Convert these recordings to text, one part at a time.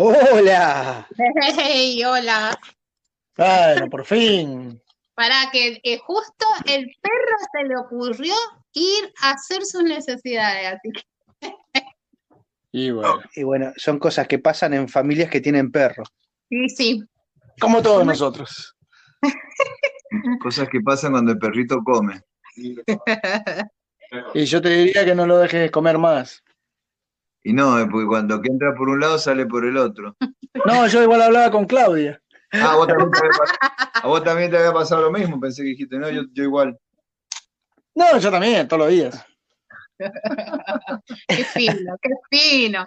Hola. Hey, hola. Bueno, por fin. Para que eh, justo el perro se le ocurrió ir a hacer sus necesidades, así que Y bueno. Y bueno, son cosas que pasan en familias que tienen perro. sí, sí. Como todos nosotros. Cosas que pasan cuando el perrito come. Y yo te diría que no lo dejes comer más. Y no, eh, porque cuando que entra por un lado sale por el otro. No, yo igual hablaba con Claudia. Ah, ¿vos también te había pas- a vos también te había pasado lo mismo, pensé que dijiste, no, yo, yo igual. No, yo también, todos los días. Qué fino, qué fino.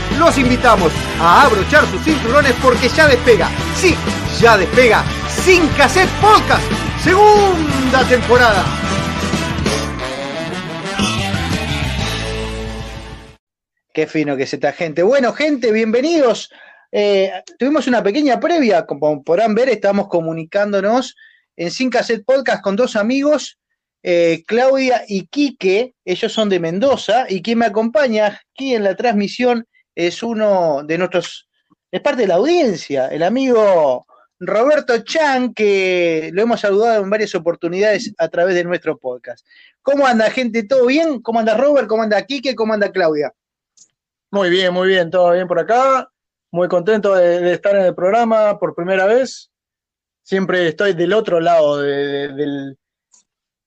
los invitamos a abrochar sus cinturones porque ya despega, sí, ya despega, Sin Cassette Podcast, segunda temporada. Qué fino que es esta gente. Bueno, gente, bienvenidos. Eh, tuvimos una pequeña previa, como podrán ver, estamos comunicándonos en Sin Cassette Podcast con dos amigos, eh, Claudia y Quique. Ellos son de Mendoza y quien me acompaña aquí en la transmisión es uno de nuestros, es parte de la audiencia, el amigo Roberto Chan, que lo hemos saludado en varias oportunidades a través de nuestro podcast. ¿Cómo anda, gente? ¿Todo bien? ¿Cómo anda Robert? ¿Cómo anda Quique? ¿Cómo anda Claudia? Muy bien, muy bien, todo bien por acá. Muy contento de, estar en el programa por primera vez. Siempre estoy del otro lado de- de- del,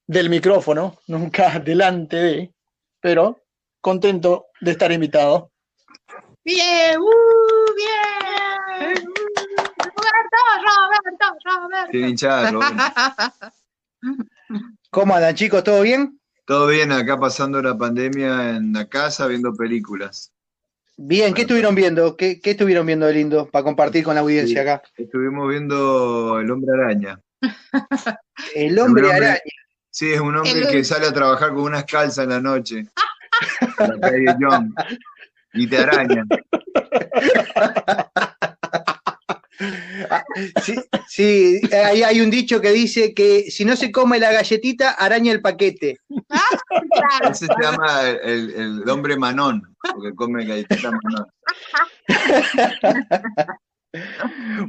del micrófono, nunca delante de, pero contento de estar invitado. Bien, uh, bien. Roberto, Roberto, Roberto. Qué hinchada, Roberto. ¿Cómo andan, chicos? ¿Todo bien? Todo bien acá pasando la pandemia en la casa viendo películas. Bien, ¿qué estuvieron viendo? ¿Qué, qué estuvieron viendo de lindo para compartir con la audiencia Sí. acá? Estuvimos viendo El Hombre Araña. El hombre araña. Sí, es un hombre El- que sale a trabajar con unas calzas en la noche. La calle Young. Y te arañan. Sí, sí, hay, hay un dicho que dice que si no se come la galletita, araña el paquete. Claro. Ese se llama el, el hombre manón, porque come galletita manón.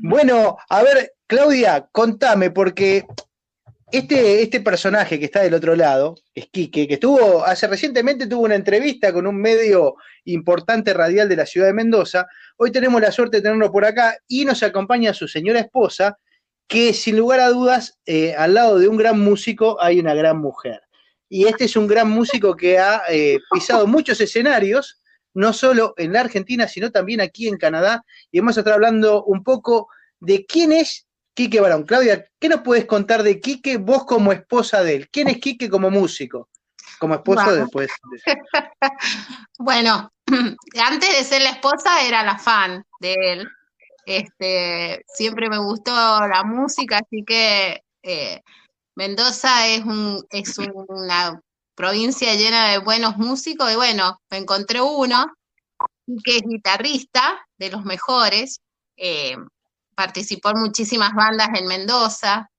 Bueno, a ver, Claudia, contame, porque este, este personaje que está del otro lado, es Quique, que estuvo, hace recientemente tuvo una entrevista con un medio importante radial de la ciudad de Mendoza. Hoy tenemos la suerte de tenerlo por acá y nos acompaña su señora esposa, que sin lugar a dudas, eh, al lado de un gran músico hay una gran mujer. Y este es un gran músico que ha eh, pisado muchos escenarios, no solo en la Argentina, sino también aquí en Canadá. Y vamos a estar hablando un poco de quién es Quique Barón. Claudia, ¿qué nos puedes contar de Quique, vos como esposa de él? ¿Quién es Quique como músico? Como esposo después. de- Bueno, antes de ser la esposa era la fan de él. Este, siempre me gustó la música, así que eh, Mendoza es un, es una provincia llena de buenos músicos y bueno, me encontré uno que es guitarrista de los mejores, eh, participó en muchísimas bandas en Mendoza,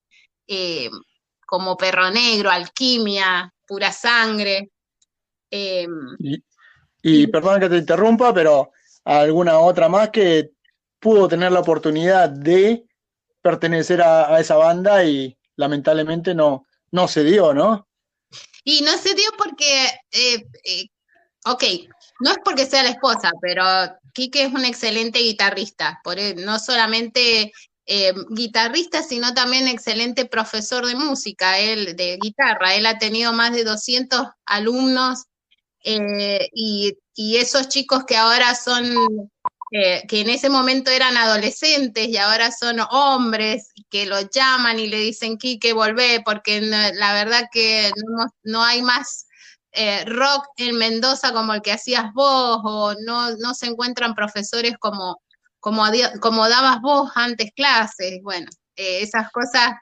eh, como Perro Negro, Alquimia, Pura Sangre. eh, Y, y perdón que te interrumpa, pero alguna otra más que pudo tener la oportunidad de pertenecer a, esa banda y lamentablemente no, no se dio, ¿no? Y no se dio porque, eh, eh, ok, no es porque sea la esposa, pero Quique es un excelente guitarrista, por no solamente eh, guitarrista, sino también excelente profesor de música, él de guitarra. Él ha tenido más de 200 alumnos y, y, esos chicos que ahora son que en ese momento eran adolescentes y ahora son hombres que lo llaman y le dicen, Quique, volvé, porque la verdad que no, hay más eh, rock en Mendoza como el que hacías vos, o no, no se encuentran profesores como, como, como dabas vos antes clases. Bueno, eh, esas cosas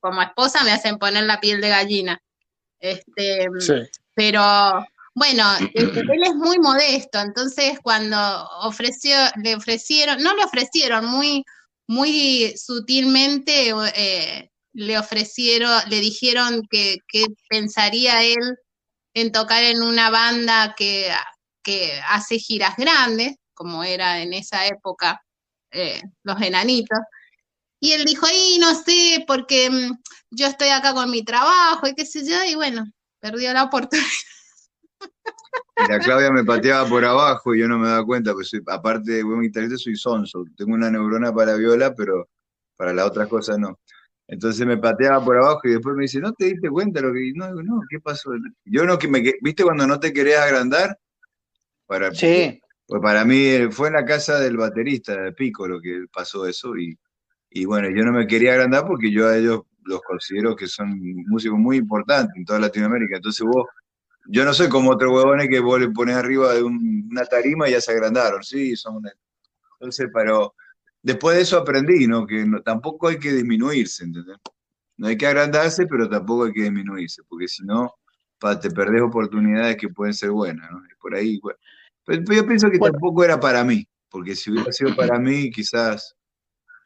como esposa me hacen poner la piel de gallina. Este, Pero bueno, este, él es muy modesto, entonces cuando ofreció, le ofrecieron, no le ofrecieron, muy, muy sutilmente eh, le ofrecieron, le dijeron que, pensaría él en tocar en una banda que, que hace giras grandes, como era en esa época eh, los enanitos. Y él dijo, y no sé, porque mm, yo estoy acá con mi trabajo y qué sé yo, y bueno, perdió la oportunidad. La Claudia me pateaba por abajo y yo no me daba cuenta, pues aparte de buen guitarrista soy sonso, tengo una neurona para viola, pero para las otras cosas no. Entonces me pateaba por abajo y después me dice, ¿no te diste cuenta lo que no, no, ¿qué pasó? Yo no que me ¿viste cuando no te querías agrandar? Para, sí. Pues para mí eh, fue en la casa del baterista de Pico lo que pasó eso y, y bueno, yo no me quería agrandar porque yo a ellos los considero que son músicos muy importantes en toda Latinoamérica. Entonces vos yo no soy como otros huevones que vos le pones arriba de una tarima y ya se agrandaron, sí, son Entonces, pero después de eso aprendí, ¿no? Que tampoco hay que disminuirse, ¿entendés? No hay que agrandarse, pero tampoco hay que disminuirse, porque si no, te perdés oportunidades que pueden ser buenas, ¿no? por ahí, bueno. Pero yo pienso que tampoco era para mí, porque si hubiera sido para mí, quizás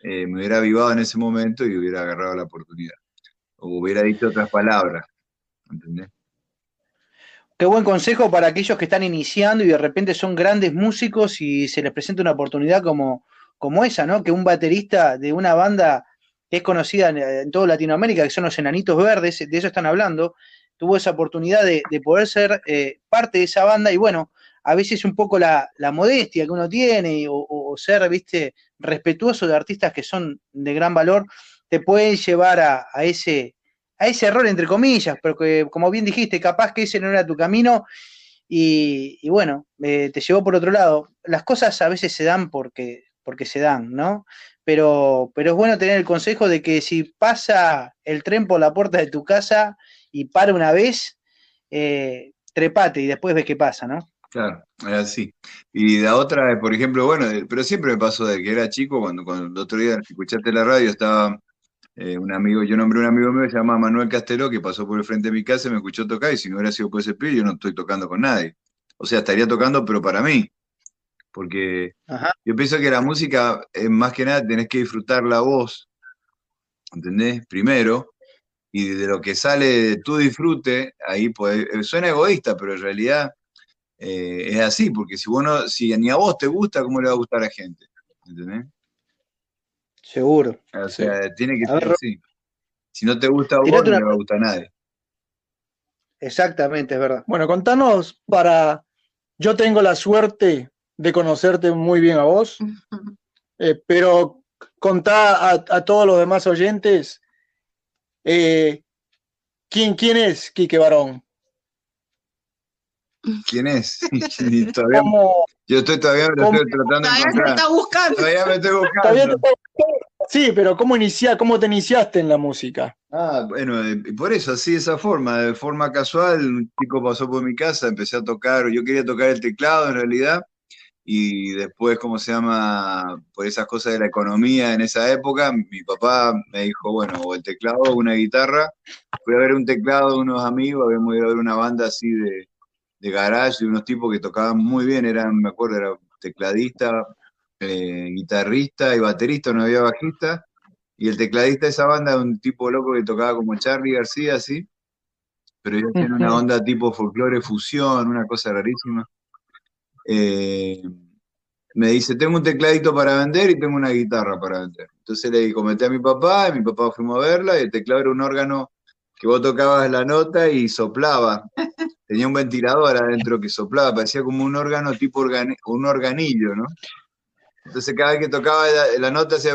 eh, me hubiera avivado en ese momento y hubiera agarrado la oportunidad. O hubiera dicho otras palabras, ¿entendés? Qué buen consejo para aquellos que están iniciando y de repente son grandes músicos y se les presenta una oportunidad como, como esa, ¿no? Que un baterista de una banda que es conocida en, toda Latinoamérica, que son los Enanitos Verdes, de eso están hablando, tuvo esa oportunidad de, poder ser eh, parte de esa banda y bueno, a veces un poco la, modestia que uno tiene o, ser, viste, respetuoso de artistas que son de gran valor, te pueden llevar a ese, a ese error, entre comillas, pero que, como bien dijiste, capaz que ese no era tu camino y, bueno, eh, te llevó por otro lado. Las cosas a veces se dan porque, porque se dan, ¿no? Pero, pero es bueno tener el consejo de que si pasa el tren por la puerta de tu casa y para una vez, eh, trepate y después ves qué pasa, ¿no? Claro, es así. Y la otra, por ejemplo, bueno, pero siempre me pasó de que era chico, cuando, cuando el otro día escuchaste la radio, estaba eh, un amigo, yo nombré un amigo mío se llama Manuel Castelo, que pasó por el frente de mi casa y me escuchó tocar, y si no hubiera sido por ese pibe, yo no estoy tocando con nadie. O sea, estaría tocando, pero para mí. Porque yo pienso que la música, es más que nada, tenés que disfrutar la voz, ¿entendés? Primero, y de lo que sale de tu disfrute, ahí pues, suena egoísta, pero en realidad eh, es así, porque si, bueno, si ni a vos te gusta, ¿cómo le va a gustar a la gente? ¿Entendés? Seguro. O sea, tiene que ser así. Si no te gusta a vos, no le va a gustar a nadie. Exactamente, es verdad. Bueno, contanos para. Yo tengo la suerte de conocerte muy bien a vos, eh, pero contá a, todos los demás oyentes eh, ¿quién, quién es Quique Barón. ¿Quién es? yo estoy todavía me estoy tratando de encontrar. Está buscando. Todavía me estoy buscando. Sí, pero ¿cómo, inicia, ¿cómo te iniciaste en la música? Ah, bueno, eh, por eso, así, de esa forma, de forma casual, un chico pasó por mi casa, empecé a tocar, yo quería tocar el teclado en realidad, y después, ¿cómo se llama? Por esas cosas de la economía en esa época, mi papá me dijo, bueno, o el teclado o una guitarra. Fui a ver un teclado de unos amigos, habíamos ido a ver una banda así de, de garage, de unos tipos que tocaban muy bien, eran, me acuerdo, era tecladista, eh, guitarrista y baterista, no había bajista, y el tecladista de esa banda era un tipo loco que tocaba como Charlie García, así, pero ellos tienen una onda tipo folclore fusión, una cosa rarísima. Eh, me dice, tengo un tecladito para vender y tengo una guitarra para vender. Entonces le comenté a mi papá, y mi papá fuimos a verla, y el teclado era un órgano que vos tocabas la nota y soplaba. Tenía un ventilador adentro que soplaba, parecía como un órgano tipo un organillo, ¿no? Entonces cada vez que tocaba la, nota hacía...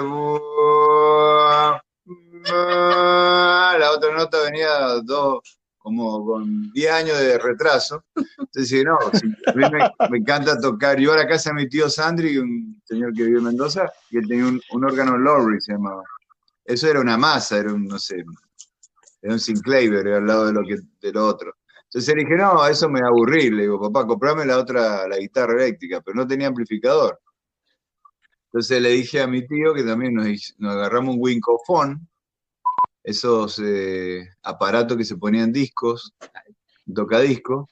La otra nota venía dos, como con 10 años de retraso. Entonces no, a mí me, encanta tocar. Yo a la casa de mi tío Sandri, un señor que vive en Mendoza, y él tenía un, órgano Lowry, se llamaba. Eso era una masa, era un, no sé, era un Sinclair, al lado de lo, que, de lo otro. Entonces le dije, no, eso me aburrí. Le digo, papá, comprame la otra, la guitarra eléctrica, pero no tenía amplificador. Entonces le dije a mi tío que también nos, agarramos un Wincofone, esos eh, aparatos que se ponían discos, tocadiscos,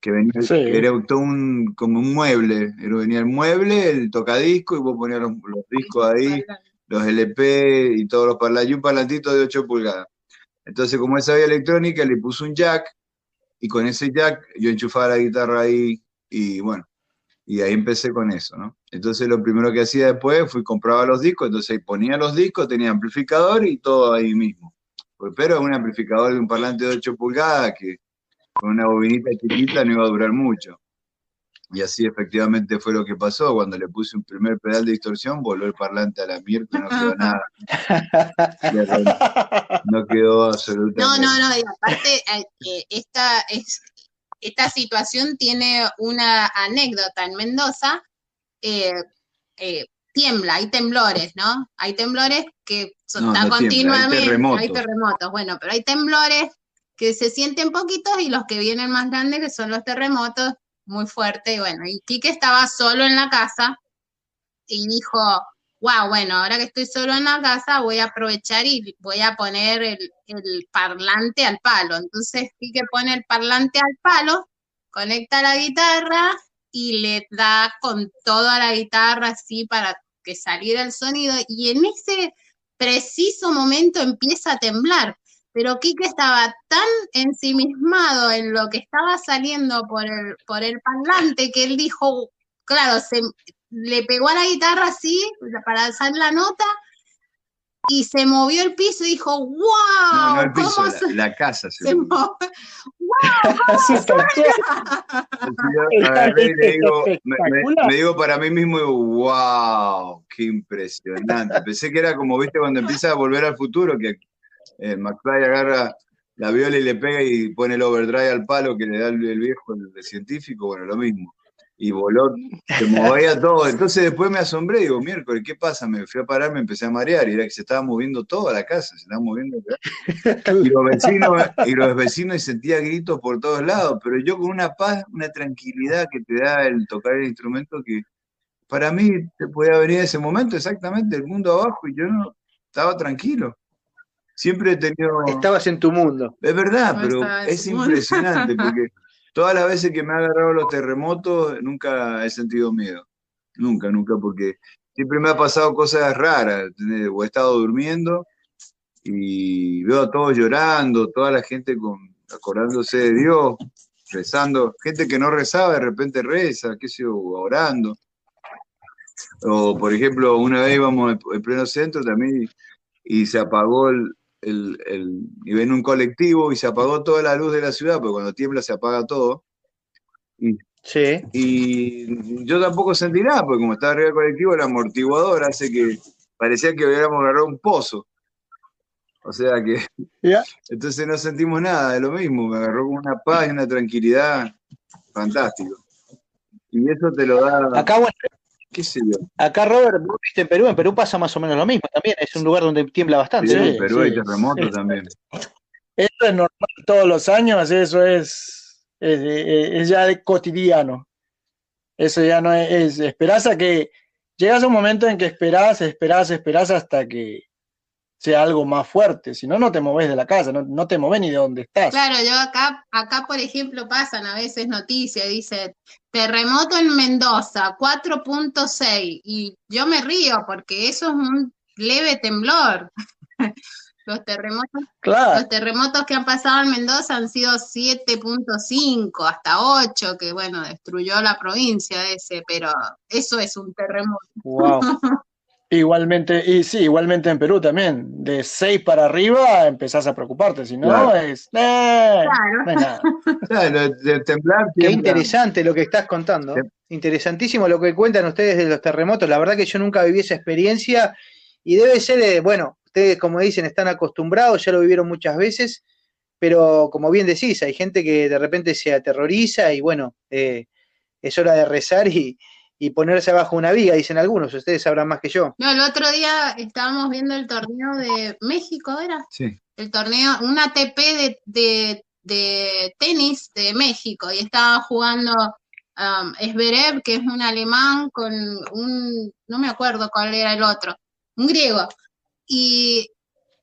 que venía, era todo un, como un mueble, era, venía el mueble, el tocadisco, y vos ponías los, discos ahí, los LP y todos los parlantes, y un parlantito de 8 pulgadas. Entonces, como él sabía electrónica, le puso un jack, y con ese jack yo enchufaba la guitarra ahí, y bueno, y ahí empecé con eso, ¿no? Entonces lo primero que hacía después fui compraba los discos, entonces ponía los discos, tenía amplificador y todo ahí mismo. Pues, pero un amplificador de un parlante de 8 pulgadas que con una bobinita chiquita no iba a durar mucho. Y así efectivamente fue lo que pasó. Cuando le puse un primer pedal de distorsión, voló el parlante a la mierda, no quedó nada. No quedó absolutamente No, no, no, y aparte, eh, esta, es, esta situación tiene una anécdota en Mendoza. Eh, eh, tiembla, hay temblores, ¿no? Hay temblores que son continuamente, hay terremotos. bueno, pero hay temblores que se sienten poquitos y los que vienen más grandes, que son los terremotos, muy fuertes, y bueno, y Quique estaba solo en la casa y dijo, wow, bueno, ahora que estoy solo en la casa voy a aprovechar y voy a poner el, el parlante al palo. Entonces Quique pone el parlante al palo, conecta la guitarra y le da con toda la guitarra así para que saliera el sonido y en ese preciso momento empieza a temblar. Pero Kike estaba tan ensimismado en lo que estaba saliendo por el, por el parlante que él dijo, claro, se, le pegó a la guitarra así para alzar la nota y se movió el piso y dijo, wow, no, no el piso, la, casa se, movió. wow, me, digo para mí mismo, wow, qué impresionante. Pensé que era como, viste, cuando empieza a volver al futuro, que eh, McFly agarra la viola y le pega y pone el overdrive al palo que le da el, viejo, el científico, bueno, lo mismo y voló, se movía todo. Entonces después me asombré, digo, miércoles, ¿qué pasa? Me fui a parar, me empecé a marear, y era que se estaba moviendo toda la casa, se estaba moviendo. Y los vecinos, y los vecinos y sentía gritos por todos lados, pero yo con una paz, una tranquilidad que te da el tocar el instrumento que para mí te podía venir ese momento exactamente el mundo abajo y yo no estaba tranquilo. Siempre he tenido. Estabas en tu mundo. Es verdad, pero es impresionante porque Todas las veces que me ha agarrado los terremotos, nunca he sentido miedo. Nunca, nunca, porque siempre me ha pasado cosas raras. O he estado durmiendo y veo a todos llorando, toda la gente con, acordándose de Dios, rezando. Gente que no rezaba, de repente reza, qué sé yo, orando. O, por ejemplo, una vez íbamos en pleno centro también y se apagó el, el, el, iba en un colectivo y se apagó toda la luz de la ciudad, porque cuando tiembla se apaga todo. Y, sí. y yo tampoco sentí nada, porque como estaba arriba del colectivo, el amortiguador hace que parecía que hubiéramos agarrado un pozo. O sea que. Entonces no sentimos nada de lo mismo, me agarró con una paz y una tranquilidad fantástico. Y eso te lo da. Acá, bueno, Acá, Robert, viste en Perú, en Perú pasa más o menos lo mismo también, es un lugar donde tiembla bastante. Sí, en Perú hay terremotos también. Eso es normal todos los años, eso es, es, ya de cotidiano. Eso ya no es, esperás a que, llegas a un momento en que esperás, esperás, esperás hasta que sea algo más fuerte, si no, no te moves de la casa, no, te moves ni de donde estás. Claro, yo acá, acá por ejemplo pasan a veces noticias, dice terremoto en Mendoza, 4.6, y yo me río porque eso es un leve temblor. Los terremotos, Claro. los terremotos que han pasado en Mendoza han sido 7.5 hasta 8, que bueno, destruyó la provincia ese, pero eso es un terremoto. Wow. Igualmente, y sí, igualmente en Perú también. De 6 para arriba empezás a preocuparte, si no Claro. es. eh, Claro. no es nada. Claro, de, temblar, Qué interesante lo que estás contando. Sí. Interesantísimo lo que cuentan ustedes de los terremotos. La verdad que yo nunca viví esa experiencia y debe ser, eh, bueno, ustedes como dicen están acostumbrados, ya lo vivieron muchas veces, pero como bien decís, hay gente que de repente se aterroriza y bueno, eh, es hora de rezar y, y ponerse abajo una viga, dicen algunos, ustedes sabrán más que yo. No, el otro día estábamos viendo el torneo de México, ¿era? Sí. El torneo, un ATP de, de, de tenis de México, y estaba jugando um, que es un alemán, con un, no me acuerdo cuál era el otro, un griego. Y,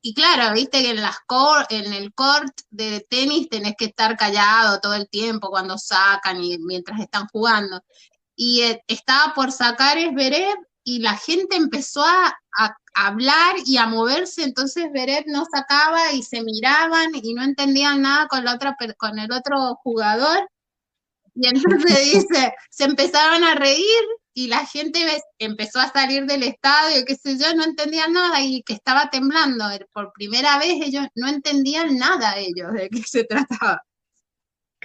y claro, viste que en las cor- en el court de tenis tenés que estar callado todo el tiempo cuando sacan y mientras están jugando. Y eh, estaba por sacar Zverev y la gente empezó a, hablar y a moverse, entonces Zverev no sacaba y se miraban y no entendían nada con el otro jugador. Y entonces dice, se empezaron a reír y la gente empezó a salir del estadio, qué sé yo, no entendían nada y que estaba temblando. Por primera vez ellos no entendían nada ellos de qué se trataba.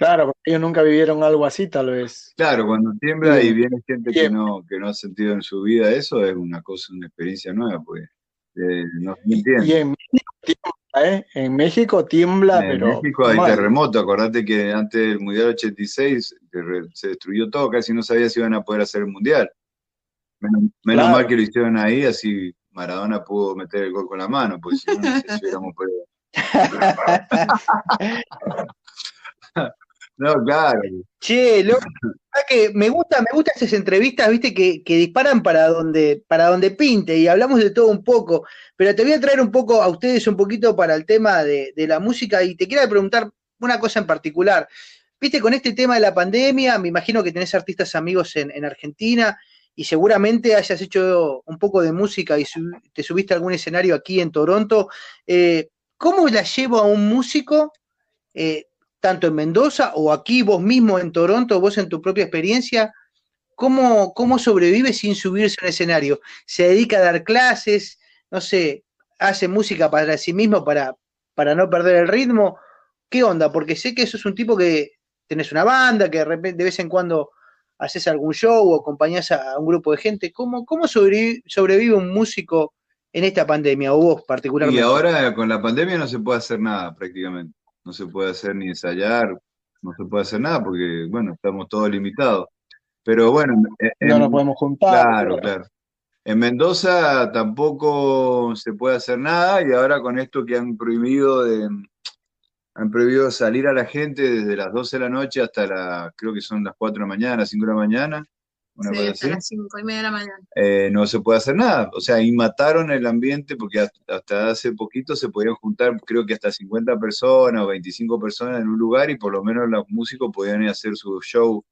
Claro, porque ellos nunca vivieron algo así, tal vez. Claro, cuando tiembla y viene gente que no, que no ha sentido en su vida eso, es una cosa, una experiencia nueva, pues eh, no se entiende. Y en México tiembla, ¿eh? En México tiembla, En pero México hay mal. terremoto, acordate que antes del Mundial 86 que re- se destruyó todo, casi no sabía si iban a poder hacer el Mundial. Menos, menos Claro. mal que lo hicieron ahí, así Maradona pudo meter el gol con la mano, porque si no, no sé si hubiéramos podido. No, claro. Che, verdad que me gusta, me gustan esas entrevistas, viste, que, que disparan para donde, para donde pinte, y hablamos de todo un poco, pero te voy a traer un poco a ustedes un poquito para el tema de, de la música, y te quiero preguntar una cosa en particular. Viste, con este tema de la pandemia, me imagino que tenés artistas amigos en, en Argentina, y seguramente hayas hecho un poco de música y te subiste a algún escenario aquí en Toronto. Eh, ¿Cómo la llevo a un músico? eh, tanto en Mendoza o aquí vos mismo en Toronto, vos en tu propia experiencia, ¿cómo, cómo sobrevive sin subirse a un escenario? ¿Se dedica a dar clases? No sé, hace música para sí mismo para, para no perder el ritmo. ¿Qué onda? Porque sé que eso es un tipo que tenés una banda, que de repente de vez en cuando haces algún show o acompañás a, un grupo de gente. ¿Cómo, cómo sobrevive, sobrevive un músico en esta pandemia, o vos Y particularmente? ahora con la pandemia no se puede hacer nada prácticamente. No se puede hacer ni ensayar, no se puede hacer nada porque, bueno, estamos todos limitados. Pero bueno, en- No nos podemos juntar. Claro, claro. En Mendoza tampoco se puede hacer nada y ahora con esto que han prohibido de, han prohibido salir a la gente desde las 12 de la noche hasta la, creo que son las 4 de la mañana, 5 de la mañana, una Sí, cosa hasta así, las cinco y media de la mañana. eh, no se puede hacer nada. O sea, y mataron el ambiente porque hasta, hasta hace poquito se podían juntar, creo que hasta 50 personas o 25 personas en un lugar y por lo menos los músicos podían ir a hacer su show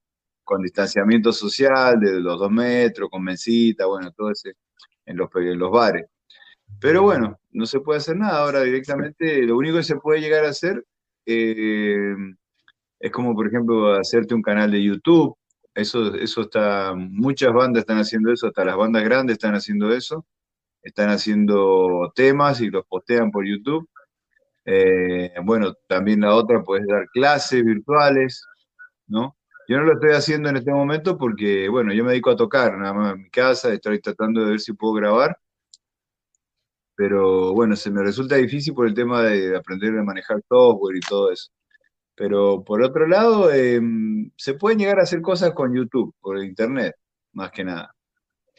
con distanciamiento social de los dos metros, con mesita, bueno, todo ese, en los, en los bares. Pero bueno, no se puede hacer nada ahora directamente. Lo único que se puede llegar a hacer eh, es como, por ejemplo, hacerte un canal de YouTube. Eso, eso está, muchas bandas están haciendo eso, hasta las bandas grandes están haciendo eso. Están haciendo temas y los postean por YouTube. Eh, bueno, también la otra, puedes dar clases virtuales, ¿no? Yo no lo estoy haciendo en este momento porque, bueno, yo me dedico a tocar nada más en mi casa, estoy tratando de ver si puedo grabar, pero bueno, se me resulta difícil por el tema de aprender a manejar software y todo eso. Pero por otro lado, eh, se pueden llegar a hacer cosas con YouTube, por internet, más que nada.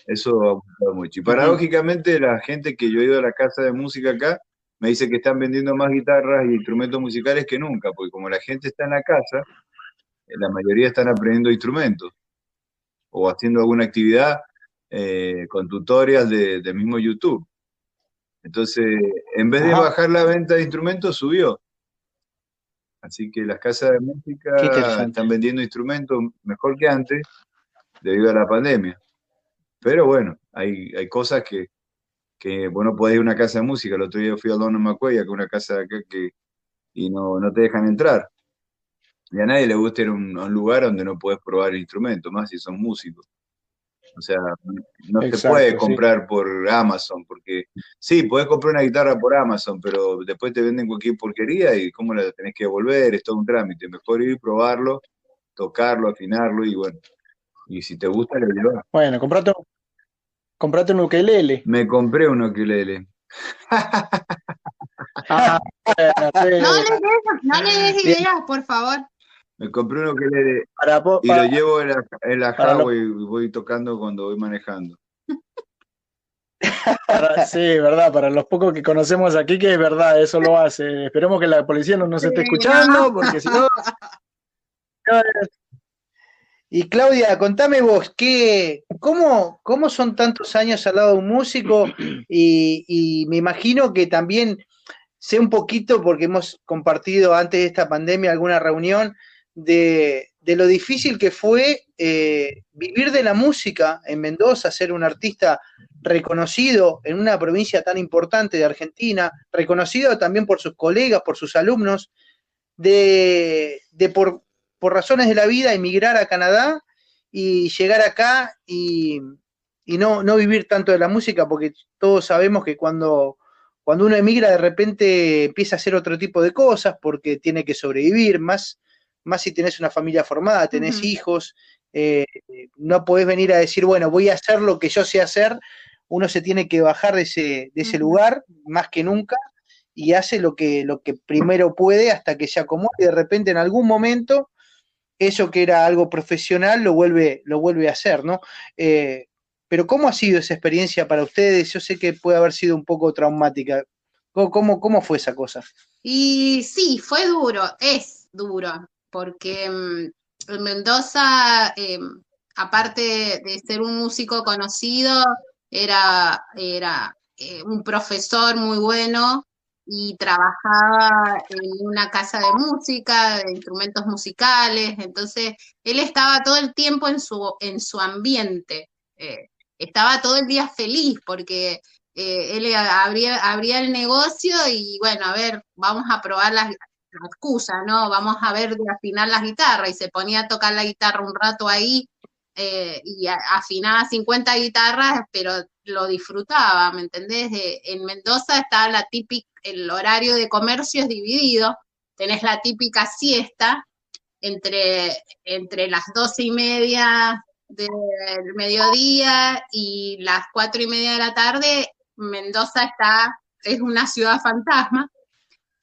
Eso ha aumentado mucho. Y paradójicamente, la gente que yo he ido a la casa de música acá me dice que están vendiendo más guitarras y instrumentos musicales que nunca, porque como la gente está en la casa, eh, la mayoría están aprendiendo instrumentos o haciendo alguna actividad eh, con tutorials de, de mismo YouTube. Entonces, en vez de Ajá. bajar la venta de instrumentos, subió. Así que las casas de música están vendiendo instrumentos mejor que antes debido a la pandemia. Pero bueno, hay, hay cosas que, que vos no podés ir a una casa de música. El otro día fui a Donna McQuay, que es una casa de acá que, y no, no te dejan entrar. Y a nadie le gusta ir a un, a un lugar donde no puedes probar instrumentos, más si son músicos. O sea, no se Exacto, puede sí. comprar por Amazon, porque sí, podés comprar una guitarra por Amazon, pero después te venden cualquier porquería y cómo la tenés que devolver, es todo un trámite. Mejor ir, probarlo, tocarlo, afinarlo y bueno. Y si te gusta, lo llevas. Bueno, comprate, un- comprate un ukelele. Me compré un ukelele. Ah, bueno, sí. No le des, no le des Bien. ideas, por favor. Me compré un ukelele Para, po- y para- lo llevo en la, en la para lo- Huawei y voy tocando cuando voy manejando. para- sí, verdad, para los pocos que conocemos aquí que es verdad, eso lo hace. Esperemos que la policía no nos esté escuchando, porque si no, Y Claudia, contame vos, ¿qué, cómo, ¿cómo son tantos años al lado de un músico? Y, y me imagino que también sé un poquito, porque hemos compartido antes de esta pandemia alguna reunión, de, de lo difícil que fue eh, vivir de la música en Mendoza, ser un artista reconocido en una provincia tan importante de Argentina, reconocido también por sus colegas, por sus alumnos, de, de por, por razones de la vida emigrar a Canadá y llegar acá y, y no, no vivir tanto de la música, porque todos sabemos que cuando, cuando uno emigra de repente empieza a hacer otro tipo de cosas porque tiene que sobrevivir, más, más si tenés una familia formada, tenés hijos, eh, no podés venir a decir, bueno, voy a hacer lo que yo sé hacer, uno se tiene que bajar de ese, de ese lugar más que nunca y hace lo que, lo que primero puede hasta que se acomode y de repente en algún momento eso que era algo profesional lo vuelve, lo vuelve a hacer, ¿no? Eh, pero ¿cómo ha sido esa experiencia para ustedes? Yo sé que puede haber sido un poco traumática. ¿Cómo, cómo, cómo fue esa cosa? Y sí, fue duro, es duro, porque mm, en Mendoza, eh, aparte de ser un músico conocido, era, era eh, un profesor muy bueno y trabajaba en una casa de música, de instrumentos musicales, entonces él estaba todo el tiempo en su, en su ambiente, eh, estaba todo el día feliz porque eh, él abría, abría el negocio y bueno, a ver, vamos a probar las, la excusa, ¿no? Vamos a ver de afinar las guitarras y se ponía a tocar la guitarra un rato ahí eh, y afinaba 50 guitarras, pero lo disfrutaba, ¿me entendés? Eh, en Mendoza está la típica, el horario de comercio es dividido, tenés la típica siesta entre, entre las doce y media del mediodía y las cuatro y media de la tarde, Mendoza está, es una ciudad fantasma.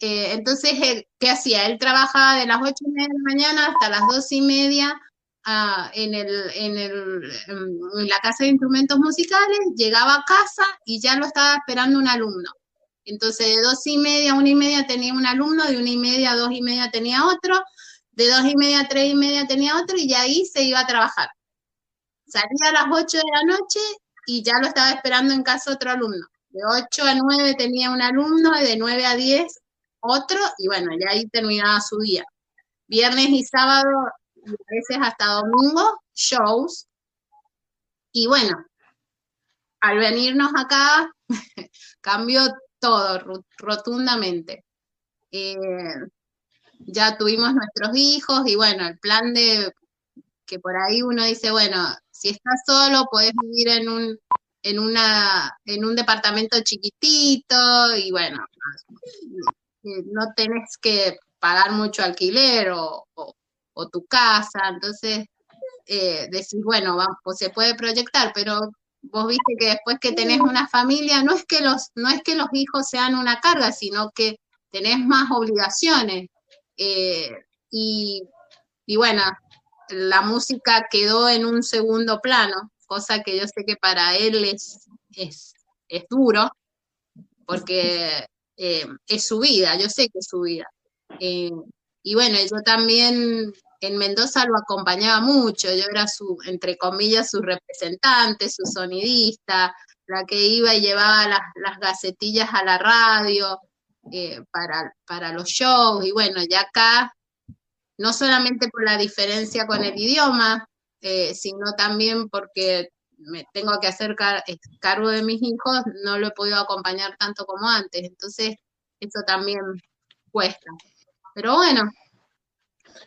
Eh, entonces, él, ¿qué hacía? Él trabajaba de las ocho y media de la mañana hasta las doce y media ah, en, el, en, el, en la casa de instrumentos musicales, llegaba a casa y ya lo estaba esperando un alumno. Entonces, de dos y media a una y media tenía un alumno, de una y media a dos y media tenía otro, de dos y media a tres y media tenía otro, y ahí se iba a trabajar. Salía a las ocho de la noche y ya lo estaba esperando en casa otro alumno. De ocho a nueve tenía un alumno, y de nueve a diez otro, y bueno, ya ahí terminaba su día. Viernes y sábado, y a veces hasta domingo, shows. Y bueno, al venirnos acá, cambió todo rotundamente. Eh, ya tuvimos nuestros hijos y bueno, el plan de que por ahí uno dice, bueno, si estás solo, podés vivir en un, en una, en un departamento chiquitito y bueno, no tenés que pagar mucho alquiler o, o- tu casa, entonces eh, decís, bueno, va- pues se puede proyectar, pero vos viste que después que tenés una familia, no es que los, no es que los hijos sean una carga, sino que tenés más obligaciones. eh, y, y bueno, la música quedó en un segundo plano, cosa que yo sé que para él es, es, es duro, porque eh, es su vida, yo sé que es su vida. Eh, y bueno, yo también en Mendoza lo acompañaba mucho, yo era su, entre comillas, su representante, su sonidista, la que iba y llevaba las, las gacetillas a la radio eh, para, para los shows, y bueno, ya acá, no solamente por la diferencia con el idioma, sino también porque me tengo que hacer cargo de mis hijos, no lo he podido acompañar tanto como antes. Entonces, eso también cuesta. Pero bueno,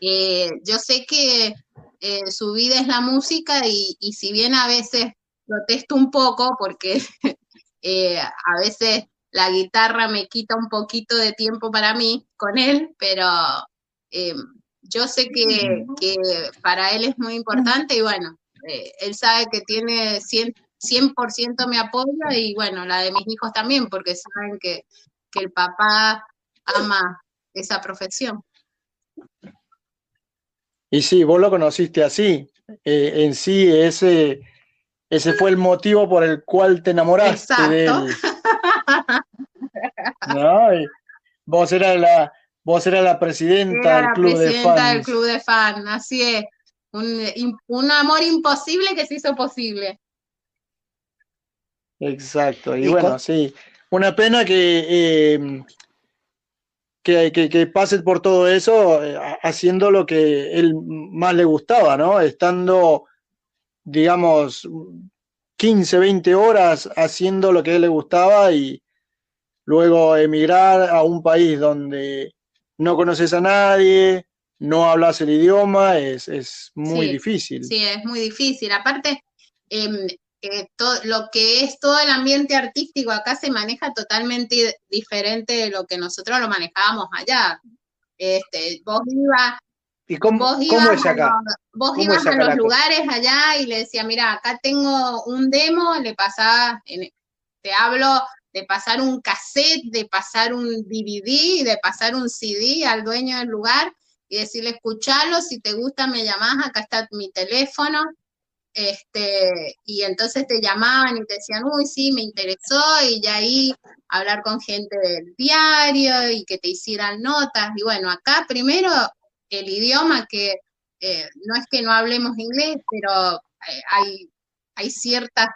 eh, yo sé que eh, su vida es la música y, si bien a veces protesto un poco porque eh, a veces la guitarra me quita un poquito de tiempo para mí con él, pero yo sé que, para él es muy importante y bueno, él sabe que tiene 100%, 100 mi apoyo y bueno, la de mis hijos también, porque saben que, que el papá ama esa profesión. Y sí, vos lo conociste así. Eh, en sí, ese, ese fue el motivo por el cual te enamoraste de él. ¿No? vos eras la, vos eras la presidenta del club de fans. del club de fans, así es. Un, un, amor imposible que se hizo posible. Exacto, y, bueno, sí. Una pena que eh, que, que, pase por todo eso eh, haciendo lo que él más le gustaba, ¿no? Estando, digamos, 15, 20 horas haciendo lo que a él le gustaba y luego emigrar a un país donde no conoces a nadie, no hablas el idioma, es, es muy difícil. Sí, es muy difícil. Aparte, eh, todo, lo que es todo el ambiente artístico acá se maneja totalmente diferente de lo que nosotros lo manejábamos allá. Este, vos ibas ¿Y cómo, es acá? vos ibas a los lugares allá y le decía, mira, acá tengo un demo, le pasaba, te hablo de pasar un cassette, de pasar un DVD, de pasar un CD al dueño del lugar y decirle, escuchalo, si te gusta me llamás, acá está mi teléfono, este, y entonces te llamaban y te decían, uy, sí, me interesó, y ya ahí hablar con gente del diario y que te hicieran notas. Y bueno, acá primero el idioma que eh, no es que no hablemos inglés, pero eh, hay, hay ciertas,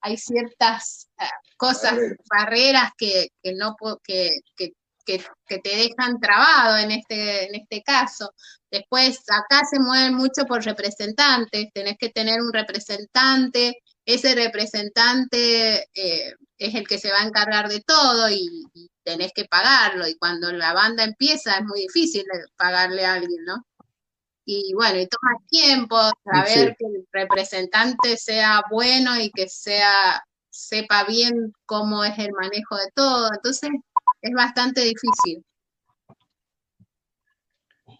hay ciertas eh, cosas, barreras que, que no que, que, que, te dejan trabado en este, en este caso. Después, acá se mueven mucho por representantes, tenés que tener un representante, ese representante eh, es el que se va a encargar de todo y, tenés que pagarlo. Y cuando la banda empieza es muy difícil pagarle a alguien, ¿no? Y bueno, y toma tiempo saber que el representante sea bueno y que sea sepa bien cómo es el manejo de todo. Entonces, es bastante difícil.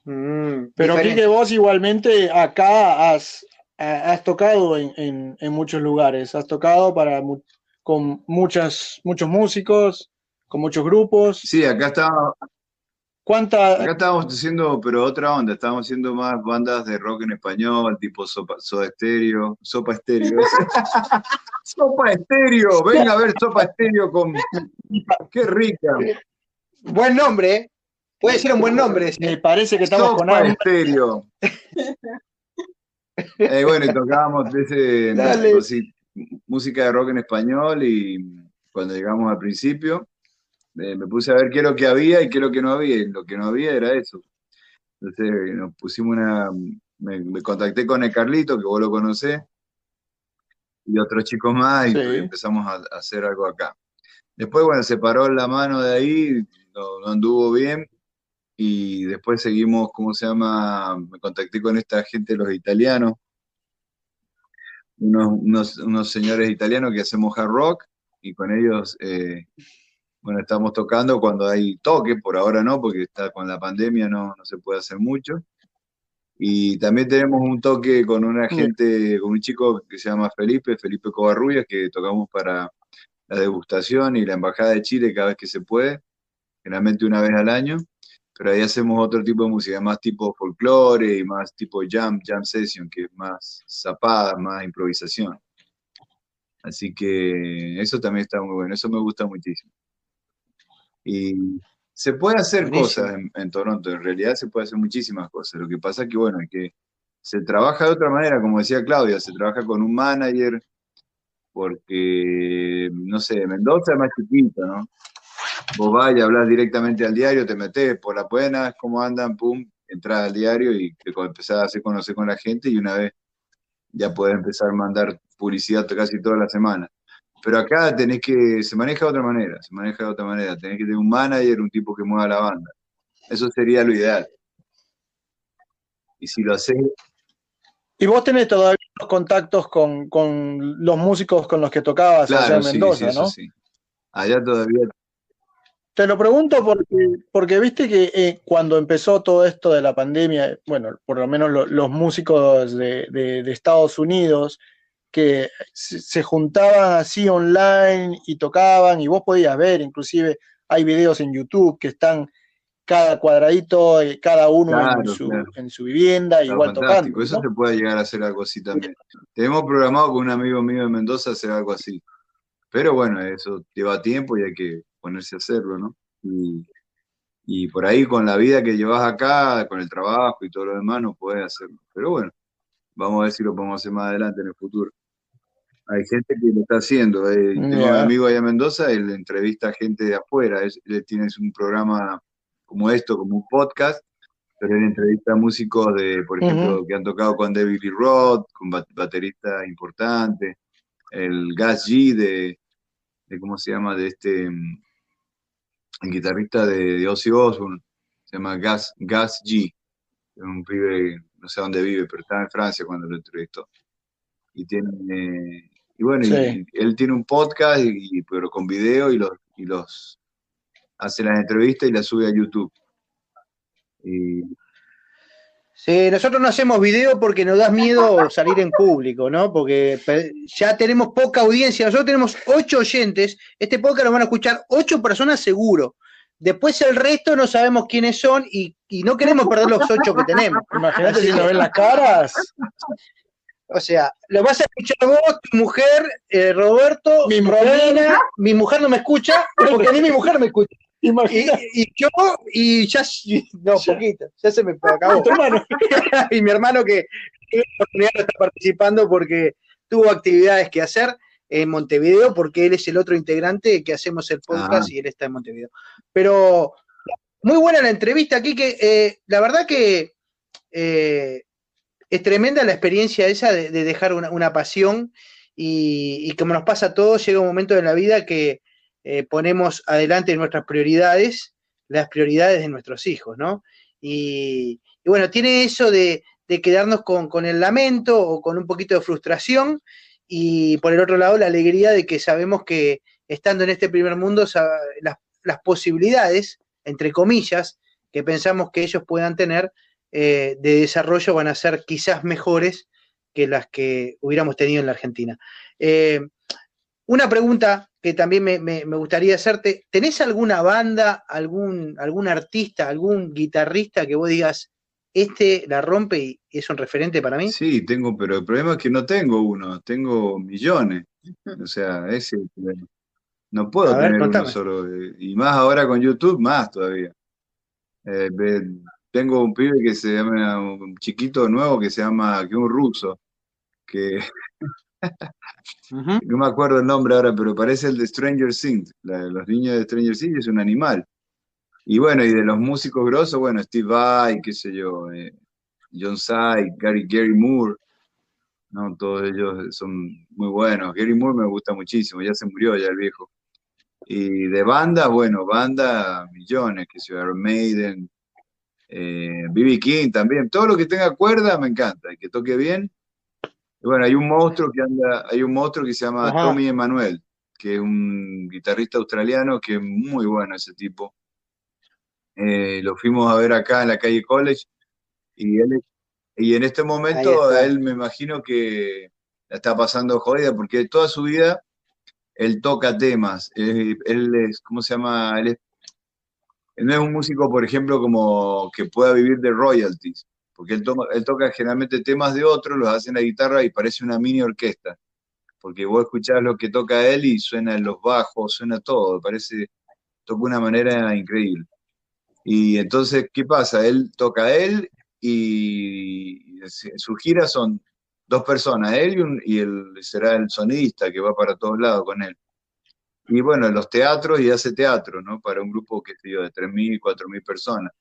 Mm, pero que vos igualmente acá has, has tocado en, muchos lugares, has tocado para con muchas, muchos músicos, con muchos grupos. Sí, acá estaba. ¿Cuánta... Acá estábamos haciendo, pero otra onda, estábamos haciendo más bandas de rock en español, tipo Sopa, Soda Estéreo, Sopa Estéreo. sopa Estéreo, venga a ver Sopa Estéreo con... Qué rica. Buen nombre, ¿eh? Puede ser un buen nombre. Me parece que estamos Sopa con Estéreo. eh, bueno, y tocábamos ese, música de rock en español y cuando llegamos al principio me puse a ver qué es lo que había y qué es lo que no había, y lo que no había era eso. Entonces nos pusimos una, me, contacté con el Carlito, que vos lo conocés, y otros chicos más, y empezamos a, hacer algo acá. Después, bueno, se paró la mano de ahí, no, anduvo bien, y después seguimos, ¿cómo se llama? Me contacté con esta gente, los italianos, unos, unos, señores italianos que hacemos hard rock, y con ellos eh, bueno, estamos tocando cuando hay toque, por ahora no, porque está con la pandemia no, no se puede hacer mucho. Y también tenemos un toque con una gente, con un chico que se llama Felipe, Felipe Covarrubias, que tocamos para la degustación y la Embajada de Chile cada vez que se puede, generalmente una vez al año. Pero ahí hacemos otro tipo de música, más tipo folclore y más tipo jam, jam session, que es más zapada, más improvisación. Así que eso también está muy bueno, eso me gusta muchísimo. Y se puede hacer cosas en, Toronto, en realidad se puede hacer muchísimas cosas. Lo que pasa es que, bueno, es que se trabaja de otra manera, como decía Claudia, se trabaja con un manager, porque, no sé, Mendoza es más chiquito, ¿no? Vos vas y hablas directamente al diario, te metes por las buenas, cómo andan, pum, entras al diario y te empezás a hacer conocer con la gente y una vez ya puedes empezar a mandar publicidad casi toda la semana. Pero acá tenés que, se maneja de otra manera, se maneja de otra manera. Tenés que tener un manager, un tipo que mueva la banda. Eso sería lo ideal. Y si lo haces... ¿Y vos tenés todavía los contactos con, con los músicos con los que tocabas allá en sí, Mendoza, sí, no? sí. Allá todavía Te lo pregunto porque, porque viste que eh, cuando empezó todo esto de la pandemia, bueno, por lo menos lo- los músicos de, de- de Estados Unidos, que se, juntaban así online y tocaban, y vos podías ver, inclusive hay videos en YouTube que están cada cuadradito, eh, cada uno en, su, claro. en su vivienda, igual fantástico. tocando. Eso ¿no? se puede llegar a hacer algo así también. Tenemos programado con un amigo mío de Mendoza hacer algo así. Pero bueno, eso lleva tiempo y hay que ponerse a hacerlo, ¿no? Y, y por ahí con la vida que llevas acá, con el trabajo y todo lo demás, no puedes hacerlo. Pero bueno, vamos a ver si lo podemos hacer más adelante en el futuro. Hay gente que lo está haciendo. eh, Tengo un amigo allá en Mendoza, él entrevista a gente de afuera. Él, él tiene un programa como esto, como un podcast, pero él entrevista a músicos de, por ejemplo, que han tocado con David Lee Roth, con bat- bateristas importantes, el Gas G de, de, ¿cómo se llama? De este, mm, el guitarrista de, de Ozzy Osbourne, se llama Gas, Gas G, es un pibe, no sé dónde vive, pero estaba en Francia cuando lo entrevistó. Y tiene, eh, y bueno, y- Sí. y él tiene un podcast, y, y- pero con video y los, y los hace las entrevistas y las sube a YouTube. Y Sí, nosotros no hacemos video porque nos da miedo salir en público, ¿no? Porque ya tenemos poca audiencia. Nosotros tenemos ocho oyentes. Este podcast lo van a escuchar ocho personas seguro. Después el resto no sabemos quiénes son y, y no queremos perder los ocho que tenemos. Imagínate si no que- ven las caras. O sea, lo vas a escuchar vos, tu mujer, eh, Roberto, Mi mujer. Romina, mi mujer no me escucha, porque ni mi mujer me escucha. Y, y yo, y ya, no, poquito, ya se me acabó. Y mi hermano que tiene la oportunidad de estar participando porque tuvo actividades que hacer en Montevideo, porque él es el otro integrante que hacemos el podcast Ah. y él está en Montevideo. Pero muy buena la entrevista aquí, que eh, la verdad que eh, es tremenda la experiencia esa de, de dejar una, pasión y, como nos pasa a todos, llega un momento de la vida que eh, ponemos adelante nuestras prioridades, las prioridades de nuestros hijos, ¿no? Y, bueno, tiene eso de, de quedarnos con, el lamento o con un poquito de frustración y por el otro lado la alegría de que sabemos que estando en este primer mundo las posibilidades, entre comillas, que pensamos que ellos puedan tener eh, de desarrollo van a ser quizás mejores que las que hubiéramos tenido en la Argentina. Eh, una pregunta que también me, me- me gustaría hacerte, ¿tenés alguna banda, algún, algún artista, algún guitarrista que vos digas, este la rompe y es un referente para mí? Sí, tengo, pero el problema es que no tengo uno, tengo millones. O sea, ese problema. No puedo ver, tener uno solo. eh, Y más ahora con YouTube, más todavía. Eh, tengo un pibe que se llama, un chiquito nuevo que se llama, que un ruso, que no me acuerdo el nombre ahora, pero parece el de Stranger Things. La los niños de Stranger Things es un animal. Y bueno, y de los músicos grosos, bueno, Steve Vai, qué sé yo, eh, John Side, Gary, Gary Moore, ¿no? Todos ellos son muy buenos. Gary Moore me gusta muchísimo, ya se murió ya el viejo. Y de bandas, bueno, banda, millones, que sé yo, Iron Maiden, eh, B.B. King también, todo lo que tenga cuerda me encanta, y que toque bien. Y bueno, hay un monstruo que anda, hay un monstruo que se llama Ajá. Tommy Emmanuel, que es un guitarrista australiano que es muy bueno ese tipo. Eh, lo fuimos a ver acá en la calle College y él y en este momento está. él me imagino que la está pasando jodida porque toda su vida él toca temas. Él, él es, ¿cómo se llama? Él, es- él no es un músico, por ejemplo, como que pueda vivir de royalties, porque él, toca generalmente temas de otros, los hace en la guitarra y parece una mini orquesta, porque vos escuchás lo que toca él y suena en los bajos, suena todo, parece, toca de una manera increíble. Y entonces, ¿qué pasa? Él toca él y su gira son dos personas, él y, un- y él será el sonidista que va para todos lados con él. Y bueno, en los teatros y hace teatro, ¿no? Para un grupo, sé yo, de 3.000, 4.000 personas.